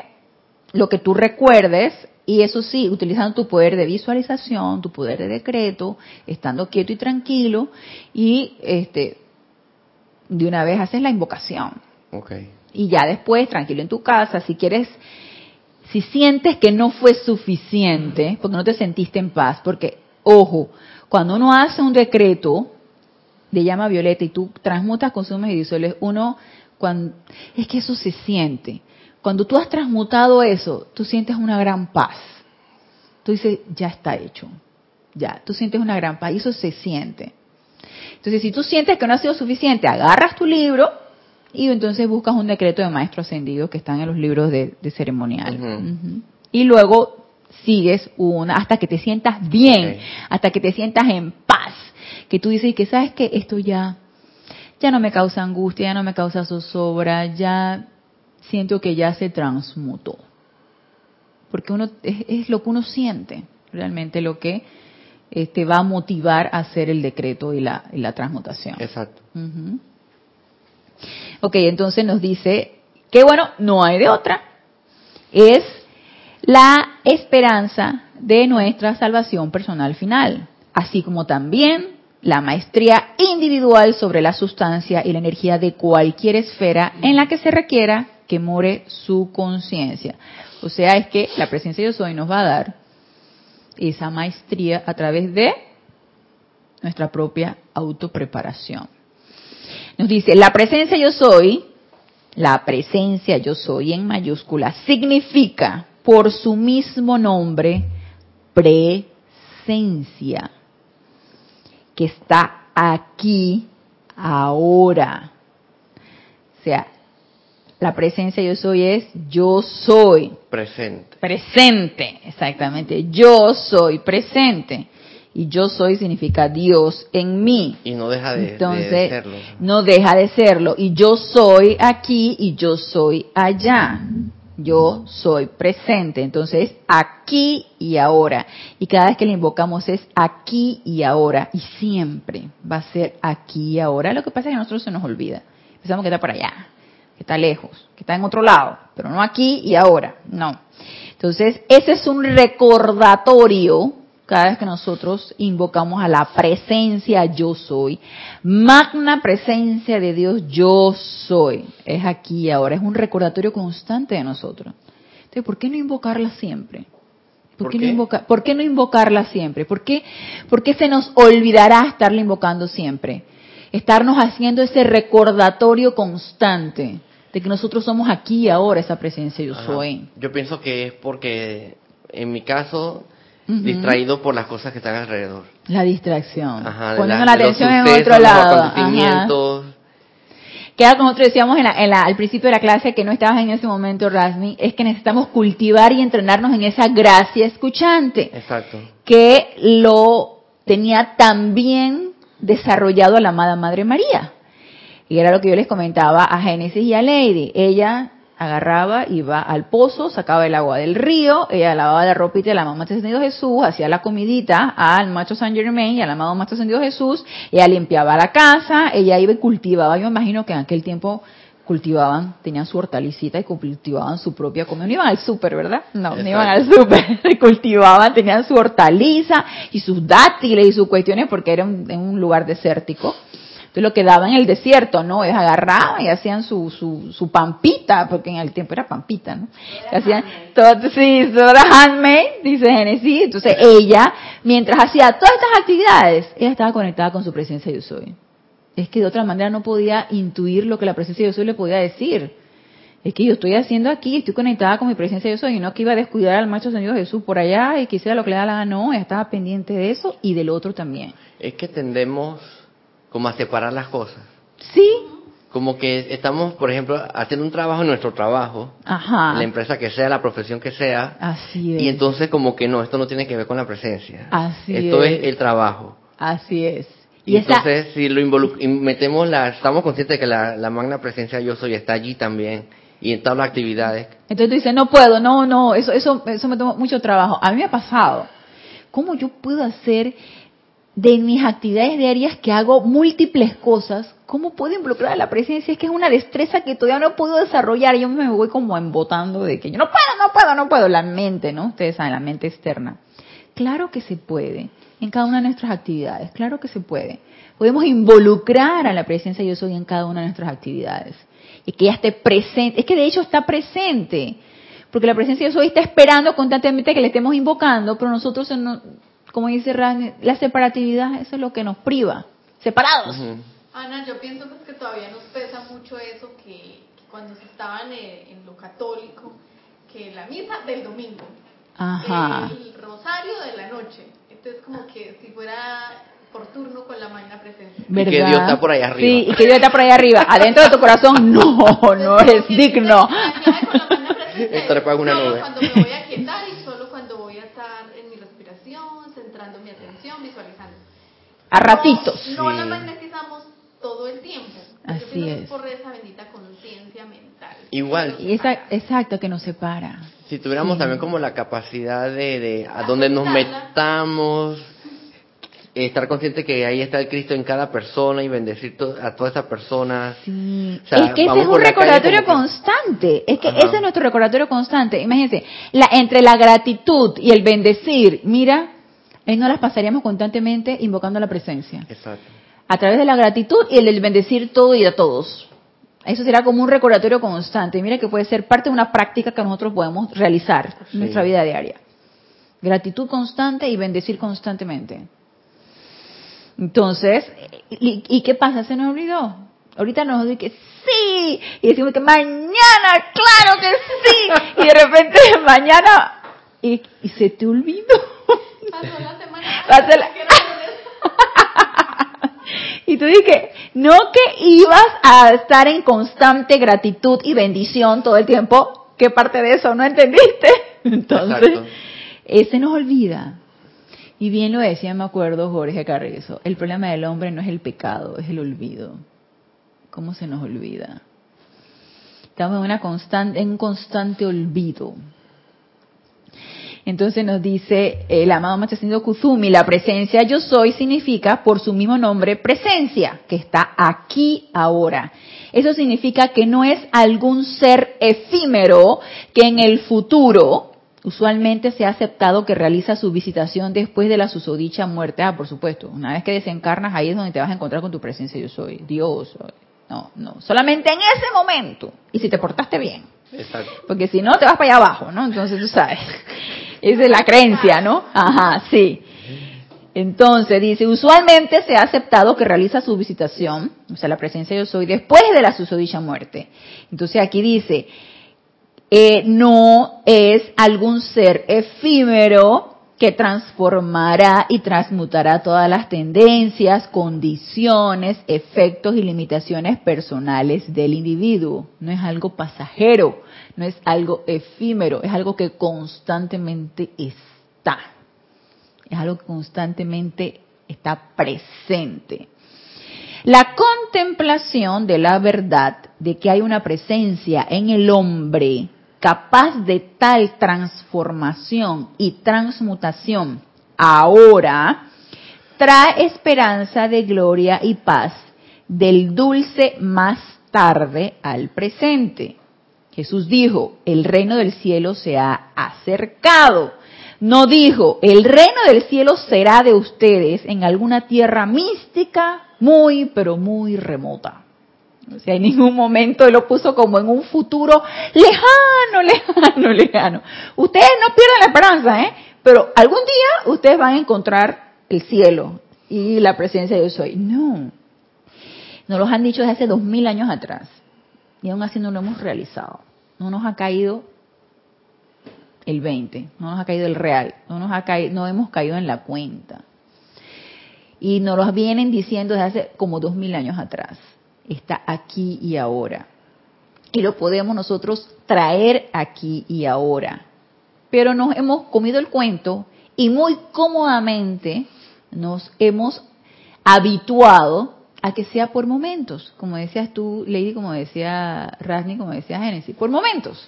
lo que tú recuerdes y eso sí, utilizando tu poder de visualización, tu poder de decreto, estando quieto y tranquilo, y este, de una vez haces la invocación. Okay. Y ya después, tranquilo en tu casa, si quieres, si sientes que no fue suficiente, porque no te sentiste en paz, porque, ojo, cuando uno hace un decreto de llama violeta y tú transmutas, consumes y disuelves, uno, cuando, es que eso se siente. Cuando tú has transmutado eso, tú sientes una gran paz. Tú dices, ya está hecho. Ya, tú sientes una gran paz y eso se siente. Entonces, si tú sientes que no ha sido suficiente, agarras tu libro y entonces buscas un decreto de maestro ascendido que están en los libros de, ceremonial. Y luego sigues una hasta que te sientas bien, hasta que te sientas en paz. Que tú dices que sabes que esto ya, ya no me causa angustia, ya no me causa zozobra, ya siento que ya se transmutó. Porque uno es, lo que uno siente, realmente lo que este, va a motivar a hacer el decreto y la, la transmutación. Exacto. Ok, entonces nos dice que bueno, no hay de otra. Es la esperanza de nuestra salvación personal final, así como también la maestría individual sobre la sustancia y la energía de cualquier esfera en la que se requiera que more su conciencia. O sea, es que la presencia yo soy nos va a dar esa maestría a través de nuestra propia autopreparación. Nos dice, la presencia yo soy, la presencia yo soy en mayúscula, significa por su mismo nombre presencia, que está aquí ahora. O sea, la presencia yo soy es yo soy. Presente. Presente, exactamente. Yo soy presente. Y yo soy significa Dios en mí. Y no deja de, Entonces, serlo. No deja de serlo. Y yo soy aquí y yo soy allá. Yo soy presente. Entonces, aquí y ahora. Y cada vez que le invocamos es aquí y ahora. Y siempre va a ser aquí y ahora. Lo que pasa es que a nosotros se nos olvida. Pensamos que está por allá que está lejos, que está en otro lado, pero no aquí y ahora, no. Entonces, ese es un recordatorio cada vez que nosotros invocamos a la presencia yo soy, magna presencia de Dios yo soy, es aquí y ahora, es un recordatorio constante de nosotros. Entonces, ¿por qué no invocarla siempre? ¿Por, ¿Por qué, qué? No invoca- ¿Por qué no invocarla siempre? ¿Por qué, ¿Por qué se nos olvidará estarla invocando siempre? Estarnos haciendo ese recordatorio constante de que nosotros somos aquí ahora esa presencia yo soy. Yo pienso que es porque, en mi caso, distraído por las cosas que están alrededor. La distracción. Ajá, Poniendo la- atención en otro lado. Los. Que algo que nosotros decíamos en la- en la- al principio de la clase que no estabas en ese momento, Rasmi, es que necesitamos cultivar y entrenarnos en esa gracia escuchante, Exacto. que lo tenía también desarrollado la amada Madre María. Y era lo que yo les comentaba a Génesis y a Lady. Ella agarraba, iba al pozo, sacaba el agua del río, ella lavaba la ropita de la mamá ascendido Jesús, hacía la comidita al macho San Germain y al amado macho ascendido Jesús, ella limpiaba la casa, ella iba y cultivaba. Yo me imagino que en aquel tiempo cultivaban, tenían su hortalicita y cultivaban su propia comida. No iban al súper, ¿verdad? No, no Exacto. iban al súper. (laughs) cultivaban, tenían su hortaliza y sus dátiles y sus cuestiones porque era un, en un lugar desértico. Entonces lo que daban en el desierto, ¿no? Ellos agarraban y hacían su, su, su pampita, porque en el tiempo era pampita, ¿no? Hacían todo, sí, todo era handmade, dice Genesis. Entonces ella, mientras hacía todas estas actividades, ella estaba conectada con su presencia yo soy. Es que de otra manera no podía intuir lo que la presencia yo soy le podía decir. Es que yo estoy haciendo aquí, estoy conectada con mi presencia yo soy, y no que iba a descuidar al macho Señor Jesús por allá y quisiera lo que le da la gana, no, estaba pendiente de eso y del otro también. Es que tendemos como a separar las cosas. Sí, Como que estamos, por ejemplo, haciendo un trabajo en nuestro trabajo, ajá. la empresa que sea, la profesión que sea, Así es. y entonces como que no, esto no tiene que ver con la presencia. Así esto es. es. el trabajo. Así es. Y, esa, entonces, si lo metemos la, estamos conscientes de que la, la magna presencia yo soy está allí también, y en todas las actividades. entonces tú dices, no puedo, no, no, eso, eso, eso me toma mucho trabajo. A mí me ha pasado. ¿Cómo yo puedo hacer de mis actividades diarias que hago múltiples cosas? ¿Cómo puedo involucrar a la presencia? Es que es una destreza que todavía no puedo desarrollar. Yo me voy como embotando de que yo no puedo, no puedo, no puedo. La mente, ¿no? Ustedes saben, la mente externa. Claro que se puede en cada una de nuestras actividades, claro que se puede. Podemos involucrar a la presencia yo soy en cada una de nuestras actividades. Y que ella esté presente, es que de hecho está presente, porque la presencia yo soy está esperando constantemente que le estemos invocando, pero nosotros, como dice Rani, la separatividad, eso es lo que nos priva, separados. Ana, yo pienso pues, que todavía nos pesa mucho eso que, que cuando se estaban eh, en lo católico, que la misa del domingo, Ajá. el rosario de la noche. Entonces como que si fuera por turno con la magna presencia. Y que Dios está por ahí arriba. Sí, y que Dios está por ahí arriba. Adentro de tu corazón, no, (laughs) no eres digno. (laughs) Paga una nube. cuando me voy a quietar y solo cuando voy a estar en mi respiración, centrando mi atención, visualizando. A ratitos. No, no Sí. la magnetizamos todo el tiempo. Así es. por esa bendita conciencia mental. Igual. Y esa, exacto, que nos separa. Si tuviéramos también como la capacidad de, de a donde nos metamos, estar consciente que ahí está el Cristo en cada persona y bendecir to- a todas esas personas. Sí. O sea, es que ese es un recordatorio como constante. Es que Ajá. ese es nuestro recordatorio constante. Imagínense, la, entre la gratitud y el bendecir, mira, ahí no las pasaríamos constantemente invocando la presencia. Exacto. A través de la gratitud y el del bendecir todo y a todos. Eso será como un recordatorio constante. Y mira que puede ser parte de una práctica que nosotros podemos realizar en Sí. nuestra vida diaria. Gratitud constante y bendecir constantemente. Entonces, ¿y, y qué pasa? ¿Se nos olvidó? Ahorita nos dice que sí, y decimos que mañana, claro que sí, y de repente (laughs) mañana, y, y se te olvidó. Pasó la semana. Pasó la- Y tú dices, no que ibas a estar en constante gratitud y bendición todo el tiempo, ¿qué parte de eso no entendiste? (laughs) Entonces, Exacto. ese nos olvida. Y bien lo decía, me acuerdo, Jorge Carrizo, el problema del hombre no es el pecado, es el olvido. ¿Cómo se nos olvida? Estamos en, una constante, en un constante olvido. Entonces nos dice el amado Maestro Kuzumi, la presencia yo soy significa por su mismo nombre presencia, que está aquí ahora. Eso significa que no es algún ser efímero que en el futuro usualmente se ha aceptado que realiza su visitación después de la susodicha muerte. Ah, por supuesto, una vez que desencarnas ahí es donde te vas a encontrar con tu presencia yo soy, Dios. No, no, solamente en ese momento. Y si te portaste bien. Exacto. Porque si no, te vas para allá abajo, ¿no? Entonces tú sabes. Es la creencia, ¿no? Ajá, sí. Entonces dice, usualmente se ha aceptado que realiza su visitación, o sea, la presencia yo soy, después de la susodicha muerte. Entonces aquí dice, eh, no es algún ser efímero que transformará y transmutará todas las tendencias, condiciones, efectos y limitaciones personales del individuo. No es algo pasajero, no es algo efímero, es algo que constantemente está. Es algo que constantemente está presente. La contemplación de la verdad de que hay una presencia en el hombre capaz de tal transformación y transmutación ahora, trae esperanza de gloria y paz del dulce más tarde al presente. Jesús dijo, el reino del cielo se ha acercado. No dijo, el reino del cielo será de ustedes en alguna tierra mística muy, pero muy remota. O sea, en ningún momento lo puso como en un futuro lejano, (laughs) lejano, lejano. Ustedes no pierdan la esperanza, ¿eh? Pero algún día ustedes van a encontrar el cielo y la presencia de Dios soy. No. Nos los han dicho desde hace dos mil años atrás. Y aún así no lo hemos realizado. No nos ha caído el 20, no nos ha caído el real, no nos ha caído, no hemos caído en la cuenta. Y nos lo vienen diciendo desde hace como dos mil años atrás está aquí y ahora. Y lo podemos nosotros traer aquí y ahora. Pero nos hemos comido el cuento y muy cómodamente nos hemos habituado a que sea por momentos, como decías tú, Lady, como decía Rasni, como decía Génesis, por momentos,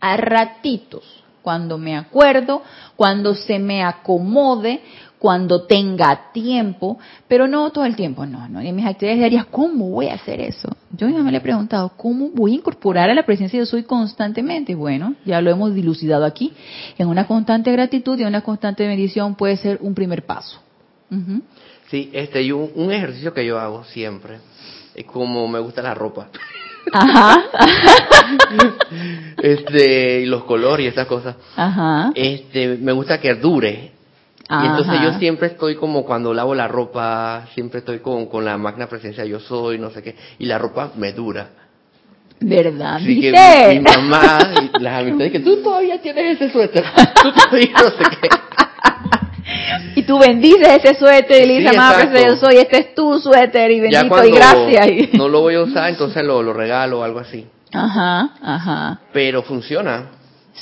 a ratitos, cuando me acuerdo, cuando se me acomode, cuando tenga tiempo, pero no todo el tiempo, no, no. En mis actividades diarias, ¿cómo voy a hacer eso? Yo misma me le he preguntado, ¿cómo voy a incorporar a la presencia de soy constantemente? Bueno, ya lo hemos dilucidado aquí. En una constante gratitud y una constante medición puede ser un primer paso. Sí, este, y un, ejercicio que yo hago siempre, es como me gusta la ropa. Ajá. (laughs) este, y los colores y esas cosas. Ajá. Este, me gusta que dure y entonces yo siempre estoy como cuando lavo la ropa, siempre estoy con, con la magna presencia yo soy, no sé qué, y la ropa me dura. ¿Verdad? Así que mi, mamá y las amistades que tú todavía tienes ese suéter, (laughs) tú todavía no sé qué. Y tú bendices ese suéter y le dices, mamá, presencia yo soy, este es tu suéter y bendito y gracias. (laughs) No lo voy a usar, entonces lo, lo regalo o algo así. Ajá, ajá. Pero funciona.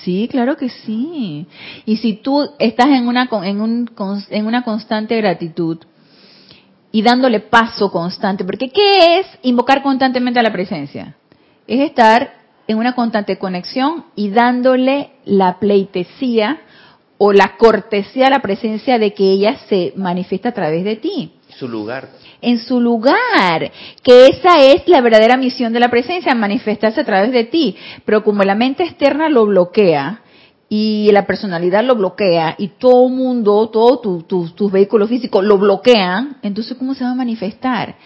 Sí, claro que sí. Y si tú estás en una, en, un, en una constante gratitud y dándole paso constante, porque ¿qué es invocar constantemente a la presencia? Es estar en una constante conexión y dándole la pleitesía o la cortesía la presencia de que ella se manifiesta a través de ti. Su lugar en su lugar, que esa es la verdadera misión de la presencia, manifestarse a través de ti. Pero como la mente externa lo bloquea y la personalidad lo bloquea y todo el mundo, todos tus vehículos físicos lo bloquean, entonces ¿cómo se va a manifestar?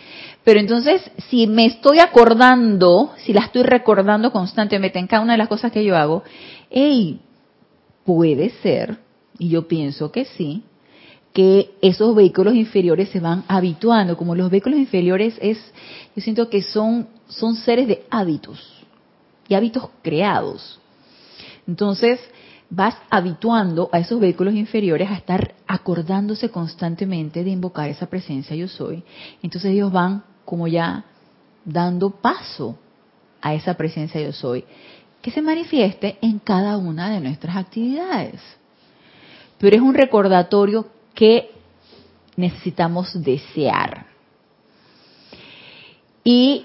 Pero entonces, si me estoy acordando, si la estoy recordando constantemente en cada una de las cosas que yo hago, hey, puede ser, y yo pienso que sí, que esos vehículos inferiores se van habituando. Como los vehículos inferiores es, yo siento que son, son seres de hábitos y hábitos creados. Entonces, vas habituando a esos vehículos inferiores a estar acordándose constantemente de invocar esa presencia yo soy. Entonces ellos van como ya dando paso a esa presencia yo soy, que se manifieste en cada una de nuestras actividades. Pero es un recordatorio que necesitamos desear. Y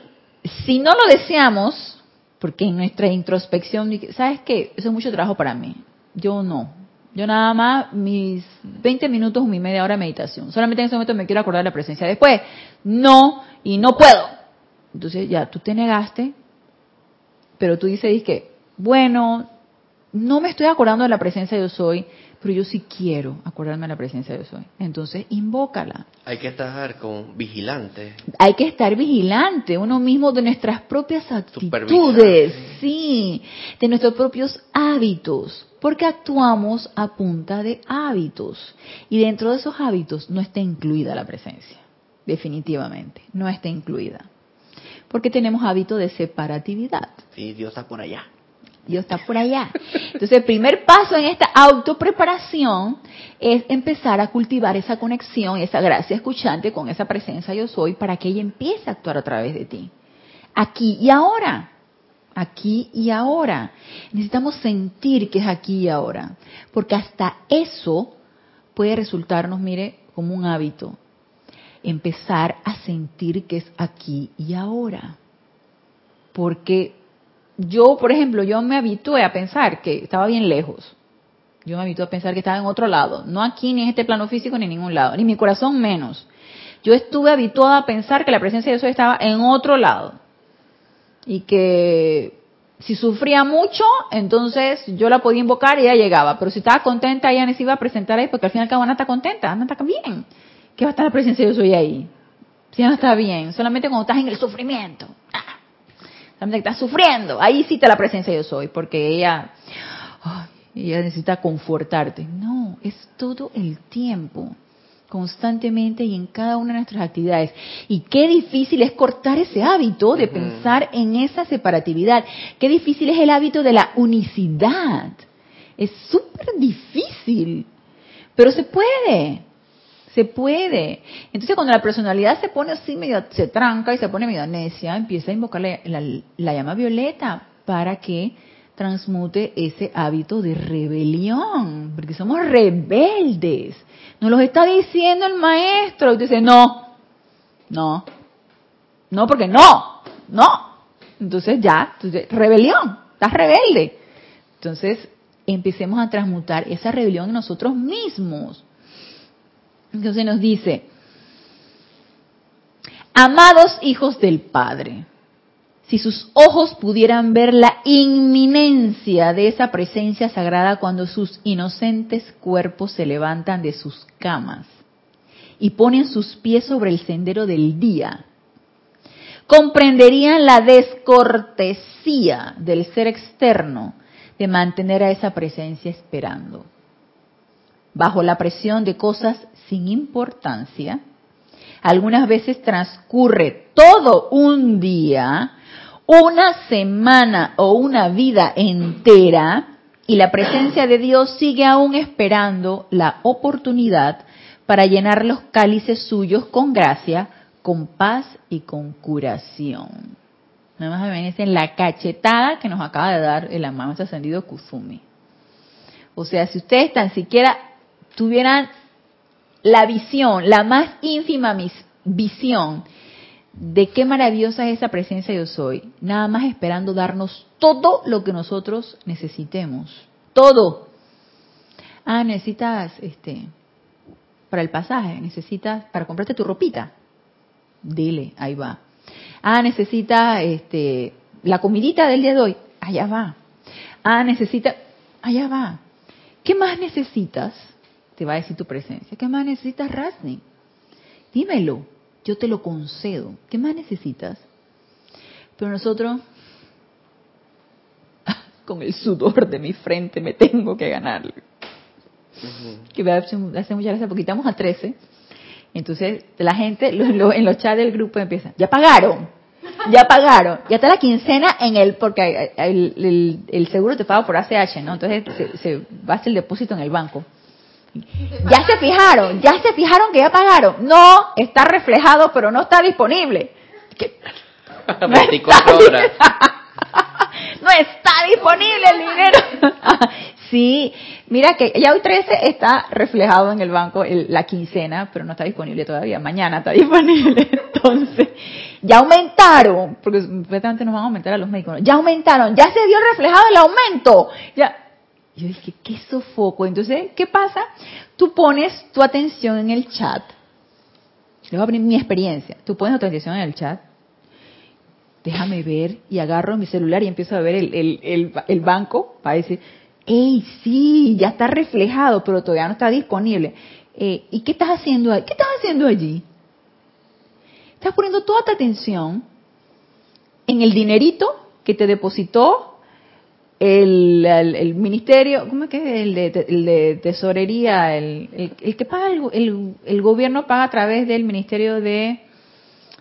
si no lo deseamos, porque en nuestra introspección, ¿sabes qué? Eso es mucho trabajo para mí. Yo no. Yo nada más mis 20 minutos o mi media hora de meditación. Solamente en ese momento me quiero acordar de la presencia. Después, no, y no puedo. Entonces ya, tú te negaste, pero tú dices que, bueno, no me estoy acordando de la presencia de yo soy, pero yo sí quiero acordarme de la presencia de soy. Entonces, invócala. Hay que estar con vigilante. Hay que estar vigilante, uno mismo de nuestras propias actitudes, sí, de nuestros propios hábitos, Porque actuamos a punta de hábitos. Y dentro de esos hábitos no está incluida la presencia. Definitivamente, no está incluida. Porque tenemos hábito de separatividad. Sí, Dios está por allá. Dios está por allá. Entonces, el primer paso en esta autopreparación es empezar a cultivar esa conexión, esa gracia escuchante con esa presencia yo soy para que ella empiece a actuar a través de ti. Aquí y ahora. Aquí y ahora. Necesitamos sentir que es aquí y ahora. Porque hasta eso puede resultarnos, mire, como un hábito. Empezar a sentir que es aquí y ahora. Porque yo, por ejemplo, yo me habitué a pensar que estaba bien lejos. Yo me habitué a pensar que estaba en otro lado, no aquí ni en este plano físico ni en ningún lado, ni mi corazón menos. Yo estuve habituada a pensar que la presencia de Dios estaba en otro lado y que si sufría mucho, entonces yo la podía invocar y ella llegaba, pero si estaba contenta, ella no se iba a presentar ahí porque al final y al cabo Ana está contenta, Ana está bien. ¿Qué va a estar la presencia de Dios ahí? Si no está bien, solamente cuando estás en el sufrimiento. Que está sufriendo, ahí sí está la presencia de yo soy, porque ella, ella necesita confortarte. No, es todo el tiempo, constantemente y en cada una de nuestras actividades. Y qué difícil es cortar ese hábito de pensar en esa separatividad. Qué difícil es el hábito de la unicidad. Es súper difícil, pero se puede. Se puede. Entonces cuando la personalidad se pone así, medio, se tranca y se pone medio necia, empieza a invocar la, llama violeta para que transmute ese hábito de rebelión, porque somos rebeldes. Nos lo está diciendo el maestro y dice, no, no, no, porque no, no. Entonces ya, entonces, rebelión, estás rebelde. Entonces empecemos a transmutar esa rebelión en nosotros mismos. Entonces nos dice, amados hijos del Padre, si sus ojos pudieran ver la inminencia de esa presencia sagrada cuando sus inocentes cuerpos se levantan de sus camas y ponen sus pies sobre el sendero del día, comprenderían la descortesía del ser externo de mantener a esa presencia esperando. Bajo la presión de cosas sin importancia, algunas veces transcurre todo un día, una semana o una vida entera y la presencia de Dios sigue aún esperando la oportunidad para llenar los cálices suyos con gracia, con paz y con curación. Nada más me en la cachetada que nos acaba de dar el amado ascendido Kusumi. O sea, si ustedes tan siquiera tuvieran la visión, la más ínfima visión de qué maravillosa es esa presencia yo soy, nada más esperando darnos todo lo que nosotros necesitemos, todo. Ah, necesitas este para el pasaje, necesitas para comprarte tu ropita. Dile, ahí va. Ah, necesitas este la comidita del día de hoy, allá va. Ah, necesita, allá va. ¿Qué más necesitas? Te va a decir tu presencia. ¿Qué más necesitas, Rasni? Dímelo, yo te lo concedo. ¿Qué más necesitas? Pero nosotros, (laughs) con el sudor de mi frente, me tengo que ganar. Que me hace, mucha gracia porque estamos a 13. Entonces, la gente en los chats del grupo empieza, ya pagaron, ya pagaron, ya está la quincena en el, porque el, seguro te paga por ACH, ¿no? Entonces se, se va a hacer el depósito en el banco. Ya se fijaron, ya se fijaron que ya pagaron. No, está reflejado, pero no está disponible. 24 horas. (laughs) (laughs) no está disponible el dinero. (laughs) sí, mira que ya hoy 13 está reflejado en el banco la quincena, pero no está disponible todavía. Mañana está disponible. Entonces, ya aumentaron, porque supuestamente nos van a aumentar a los médicos. Ya aumentaron, ya se dio reflejado el aumento. Ya, yo dije, qué sofoco. Entonces, ¿qué pasa? Tú pones tu atención en el chat. Les voy a abrir mi experiencia. Tú pones tu atención en el chat. Déjame ver y agarro mi celular y empiezo a ver el, banco para decir, hey, sí, ya está reflejado, pero todavía no está disponible. Eh, ¿Y qué estás haciendo ahí? ¿Qué estás haciendo allí? Estás poniendo toda tu atención en el dinerito que te depositó el, el, el ministerio, ¿cómo es que es? El de, el de tesorería, el, el, que paga, el, gobierno paga a través del ministerio de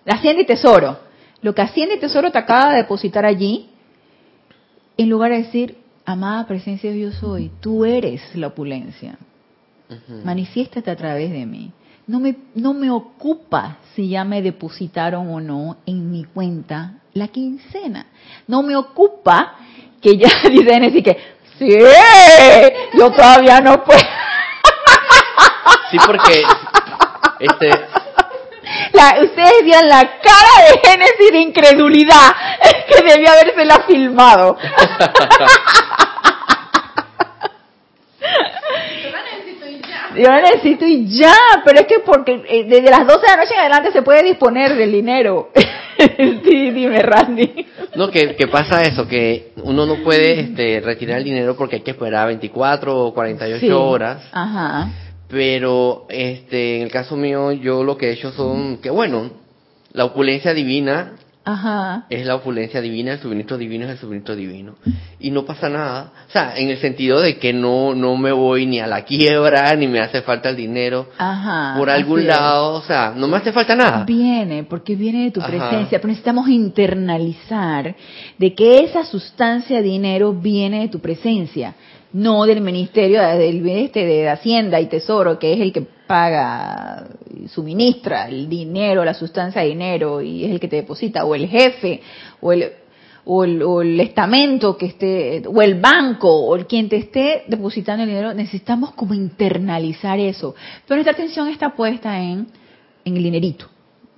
Hacienda y Tesoro. Lo que Hacienda y Tesoro te acaba de depositar allí, en lugar de decir, amada presencia de Dios soy, tú eres la opulencia. Manifiéstate a través de mí. No me, no me ocupa si ya me depositaron o no en mi cuenta la quincena. No me ocupa que ya (laughs) dicen así que, sí, yo todavía no puedo. (laughs) Sí, porque este, La- ustedes vieron la cara de Génesis de incredulidad (laughs) que debió habérsela filmado. Yo la necesito y ya. Yo necesito y ya, pero es que porque eh, desde las 12 de la noche en adelante se puede disponer del dinero. (laughs) sí, dime, Randy. no que, que pasa eso, que uno no puede este, retirar el dinero porque hay que esperar 24 o 48 Sí. horas. Ajá. Pero este, en el caso mío, yo lo que he hecho son que, bueno, la opulencia divina Ajá. es la opulencia divina, el suministro divino es el suministro divino. Y no pasa nada. O sea, en el sentido de que no, no me voy ni a la quiebra, ni me hace falta el dinero Ajá. por algún es. lado. O sea, no me hace falta nada. Viene, porque viene de tu Ajá. presencia, pero necesitamos internalizar de que esa sustancia dinero viene de tu presencia, no del ministerio del este de Hacienda y Tesoro, que es el que paga, suministra el dinero, la sustancia de dinero y es el que te deposita, o el jefe, o el o el, o el estamento que esté, o el banco, o el quien te esté depositando el dinero, necesitamos como internalizar eso. Pero nuestra atención está puesta en, en el dinerito.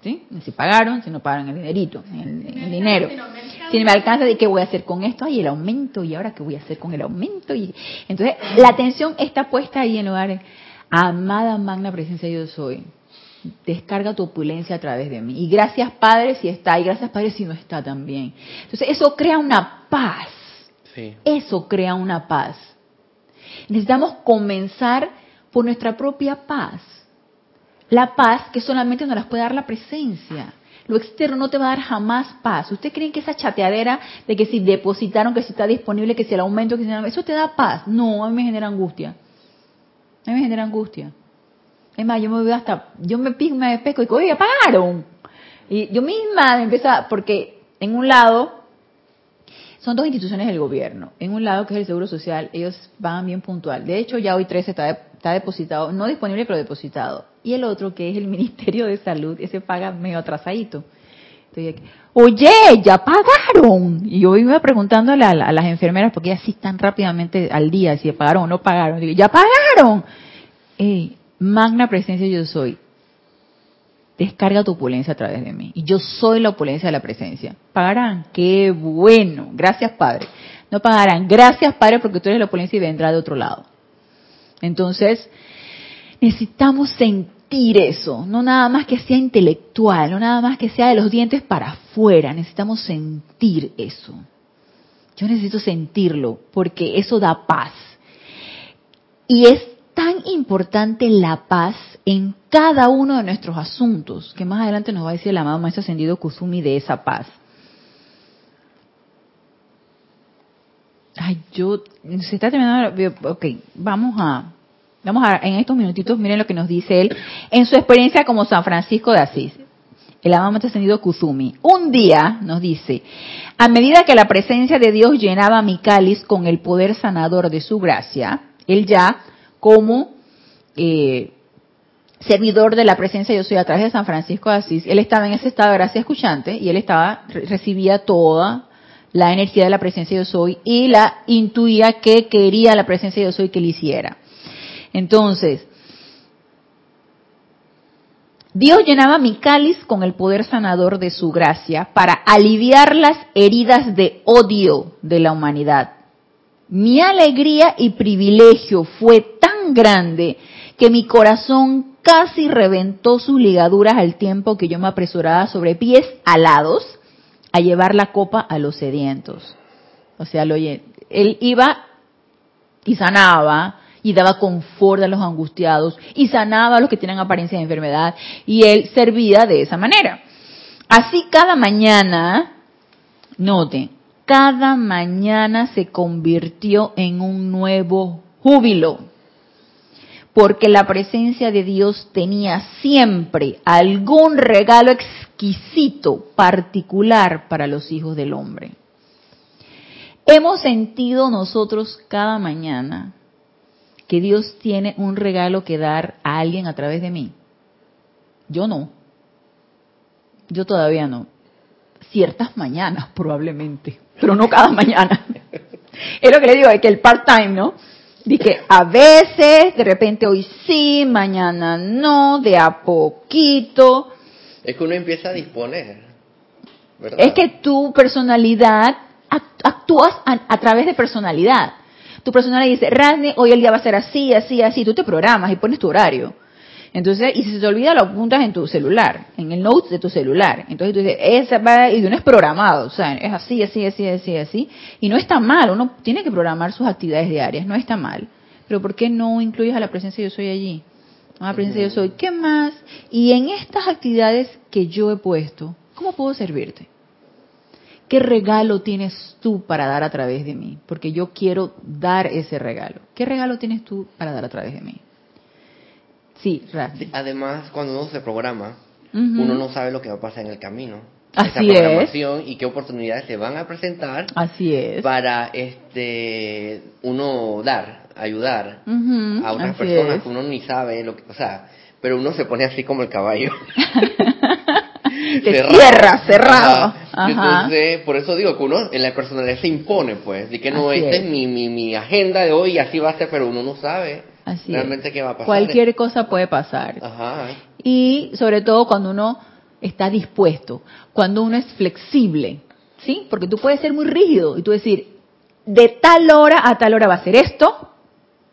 ¿sí? Si pagaron, si no pagaron el dinerito, en el, el dinero. Si me alcanza. Si no me alcanza, ¿de qué voy a hacer con esto? Ay, el aumento, y ahora qué voy a hacer con el aumento. y Entonces, la atención está puesta ahí en lugar de, amada magna presencia yo soy. Descarga tu opulencia a través de mí. Y gracias Padre si está, y gracias Padre si no está también. Entonces, eso crea una paz. Sí. Eso crea una paz. Necesitamos comenzar por nuestra propia paz. La paz que solamente nos las puede dar la presencia. Lo externo no te va a dar jamás paz. ¿Usted cree que esa chateadera de que si depositaron, que si está disponible, que si el aumento, que si no, eso te da paz? No, a mí me genera angustia. A mí me genera angustia. Es más, yo me veo hasta, yo me pico, me pesco y digo, oye, pagaron. Y yo misma me empiezo a, porque en un lado, son dos instituciones del gobierno. En un lado, que es el Seguro Social, ellos van bien puntual. De hecho, ya hoy 13 está, está depositado, no disponible, pero depositado. Y el otro, que es el (laughs) Ministerio de Salud, ese paga medio atrasadito. Oye, ya pagaron. Y yo iba preguntándole a, la- a las enfermeras, porque ellas sí están rápidamente al día, si pagaron o no pagaron. Digo, ya pagaron. Magna presencia yo soy. Descarga tu opulencia a través de mí. Y yo soy la opulencia de la presencia. ¿Pagarán? ¡Qué bueno! Gracias, Padre. No pagarán. Gracias, Padre, porque tú eres la opulencia y vendrá de otro lado. Entonces, necesitamos sentir eso. No nada más que sea intelectual, no nada más que sea de los dientes para afuera. Necesitamos sentir eso. Yo necesito sentirlo porque eso da paz. Y es tan importante la paz en cada uno de nuestros asuntos, que más adelante nos va a decir el amado Maestro Ascendido Kusumi de esa paz. Ay, yo, se está terminando, ok, vamos a, vamos a, en estos minutitos, miren lo que nos dice él, en su experiencia como San Francisco de Asís, el amado Ascendido Kusumi. Un día, nos dice, a medida que la presencia de Dios llenaba mi cáliz con el poder sanador de su gracia, él ya, como eh, servidor de la presencia yo soy a través de San Francisco de Asís, él estaba en ese estado de gracia escuchante y él estaba re- recibía toda la energía de la presencia yo soy y la intuía que quería la presencia yo soy que le hiciera. Entonces, Dios llenaba mi cáliz con el poder sanador de su gracia para aliviar las heridas de odio de la humanidad. Mi alegría y privilegio fue tan grande que mi corazón casi reventó sus ligaduras al tiempo que yo me apresuraba sobre pies alados a llevar la copa a los sedientos. O sea, él iba y sanaba y daba confort a los angustiados y sanaba a los que tienen apariencia de enfermedad y él servía de esa manera. Así cada mañana, note, cada mañana se convirtió en un nuevo júbilo, porque la presencia de Dios tenía siempre algún regalo exquisito, particular para los hijos del hombre. Hemos sentido nosotros cada mañana que Dios tiene un regalo que dar a alguien a través de mí. Yo no. Yo todavía no. Ciertas mañanas probablemente, pero no cada mañana. Es lo que le digo, es que el part-time, ¿no? Dije, a veces, de repente hoy sí, mañana no, de a poquito. Es que uno empieza a disponer. ¿verdad? Es que tu personalidad, act- actúas a, a través de personalidad. Tu personalidad dice, Randy, hoy el día va a ser así, así, así. Tú te programas y pones tu horario. Entonces, y si se te olvida, lo apuntas en tu celular, en el notes de tu celular. Entonces tú dices, esa va, y uno es programado, o sea, es así, así, así, así, así. Y no está mal, uno tiene que programar sus actividades diarias, no está mal. Pero ¿por qué no incluyes a la presencia de yo soy allí? A la presencia de yo soy, ¿qué más? Y en estas actividades que yo he puesto, ¿cómo puedo servirte? ¿Qué regalo tienes tú para dar a través de mí? Porque yo quiero dar ese regalo. ¿Qué regalo tienes tú para dar a través de mí? Sí, Rafi. Además, cuando uno se programa, uno no sabe lo que va a pasar en el camino. Así Esa es. programación y qué oportunidades se van a presentar Así es. para este uno dar, ayudar a otras así personas es. que uno ni sabe lo que, o sea, pero uno se pone así como el caballo. (laughs) Te (laughs) cierra, cerrado. Ajá. Entonces, por eso digo que uno en la personalidad se impone, pues, de que no, Así esta es. es mi, mi, mi agenda de hoy y así va a ser, pero uno no sabe Así realmente es. qué va a pasar. Cualquier cosa puede pasar. Ajá. Y sobre todo cuando uno está dispuesto, cuando uno es flexible, ¿sí? Porque tú puedes ser muy rígido y tú decir, de tal hora a tal hora va a ser esto,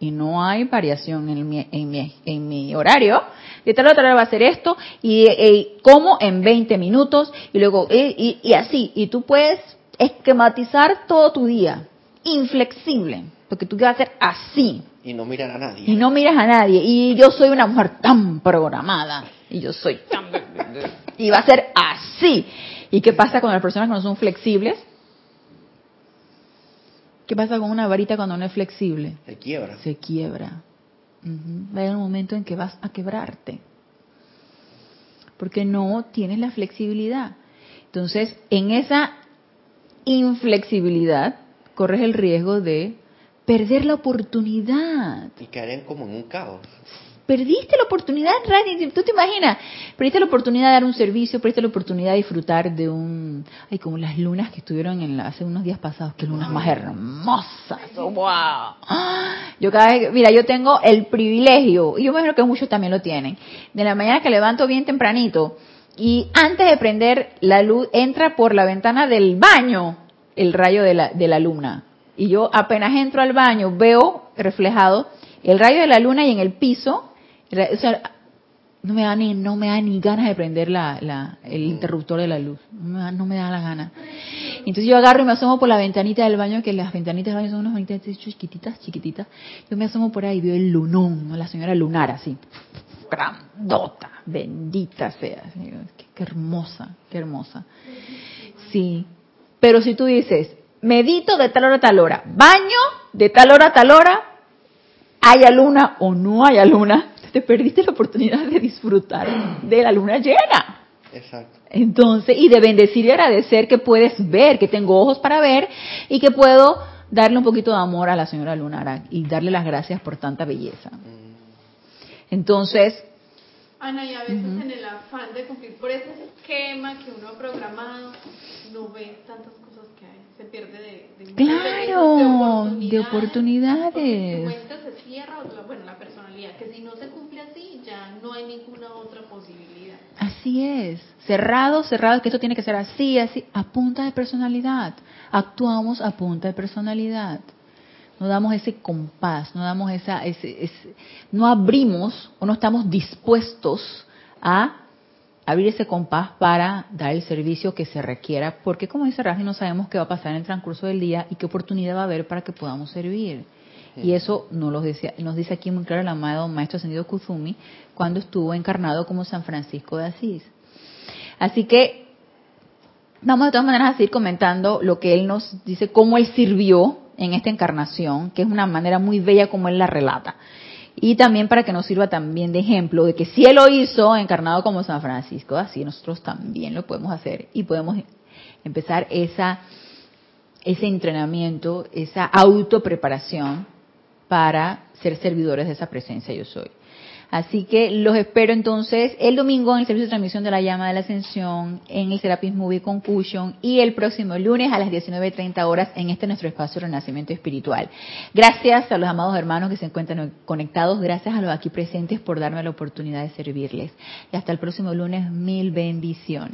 y no hay variación en mi, en mi, en mi horario, de tal hora a tal hora va a ser esto, y eh, como en 20 minutos, y luego, eh, y, y así, y tú puedes esquematizar todo tu día, inflexible, porque tú vas a hacer así, Y no mirar a nadie. y no miras a nadie. Y yo soy una mujer tan programada. Y yo soy tan... (laughs) Y va a ser así. ¿Y qué pasa con las personas que no son flexibles? ¿Qué pasa con una varita cuando no es flexible? Se quiebra. Se quiebra. Ujú. Va a haber un momento en que vas a quebrarte. Porque no tienes la flexibilidad. Entonces, en esa inflexibilidad, corres el riesgo de perder la oportunidad. Y caerían como en un caos. Perdiste la oportunidad. ¿Tú te imaginas? Perdiste la oportunidad de dar un servicio, perdiste la oportunidad de disfrutar de un... Ay, como las lunas que estuvieron en la- hace unos días pasados. Qué lunas más hermosas. ¡Wow! ¡Ah! Yo cada vez... Mira, yo tengo el privilegio, y yo me imagino que muchos también lo tienen, de la mañana que levanto bien tempranito y antes de prender la luz entra por la ventana del baño el rayo de la, de la luna. Y yo apenas entro al baño veo reflejado el rayo de la luna y en el piso, o sea, no me da ni, no me da ni ganas de prender la, la- el interruptor de la luz. No me, da, no me da la gana. Entonces yo agarro y me asomo por la ventanita del baño, que las ventanitas del baño son unas ventanitas chiquititas, chiquititas. Yo me asomo por ahí y veo el lunón, la señora lunar así. Grandota, bendita sea. Qué, qué hermosa, qué hermosa. Sí. Pero si tú dices, medito de tal hora a tal hora, baño de tal hora a tal hora, haya luna o no haya luna, te perdiste la oportunidad de disfrutar de la luna llena. Exacto. Entonces, y de bendecir y agradecer que puedes ver, que tengo ojos para ver y que puedo darle un poquito de amor a la señora Lunara y darle las gracias por tanta belleza. Entonces, Ana, y a veces en el afán de cumplir por ese esquema que uno ha programado, no ve tantas cosas que hay. Se pierde de, de Claro, de de oportunidades. oportunidades. porque Tu se cierra, bueno, la personalidad, que si no se cumple así, ya no hay ninguna otra posibilidad. así es, cerrado, cerrado, que esto tiene que ser así, así, a punta de personalidad. Actuamos a punta de personalidad. No damos ese compás, no damos esa, ese, ese- no abrimos o no estamos dispuestos a abrir ese compás para dar el servicio que se requiera, porque como dice Rafi, no sabemos qué va a pasar en el transcurso del día y qué oportunidad va a haber para que podamos servir. Y eso nos, lo decía, nos dice aquí muy claro el amado Maestro Ascendido Kuzumi cuando estuvo encarnado como San Francisco de Asís. Así que vamos de todas maneras a seguir comentando lo que él nos dice, cómo él sirvió en esta encarnación, que es una manera muy bella como él la relata. Y también para que nos sirva también de ejemplo de que si él lo hizo encarnado como San Francisco, así nosotros también lo podemos hacer y podemos empezar esa ese entrenamiento, esa autopreparación para ser servidores de esa presencia yo soy. Así que los espero entonces el domingo en el servicio de transmisión de la llama de la ascensión, en el Serapis Movie Concussion y el próximo lunes a las 19.30 horas en este nuestro espacio renacimiento espiritual. Gracias a los amados hermanos que se encuentran conectados, gracias a los aquí presentes por darme la oportunidad de servirles. Y hasta el próximo lunes, mil bendiciones.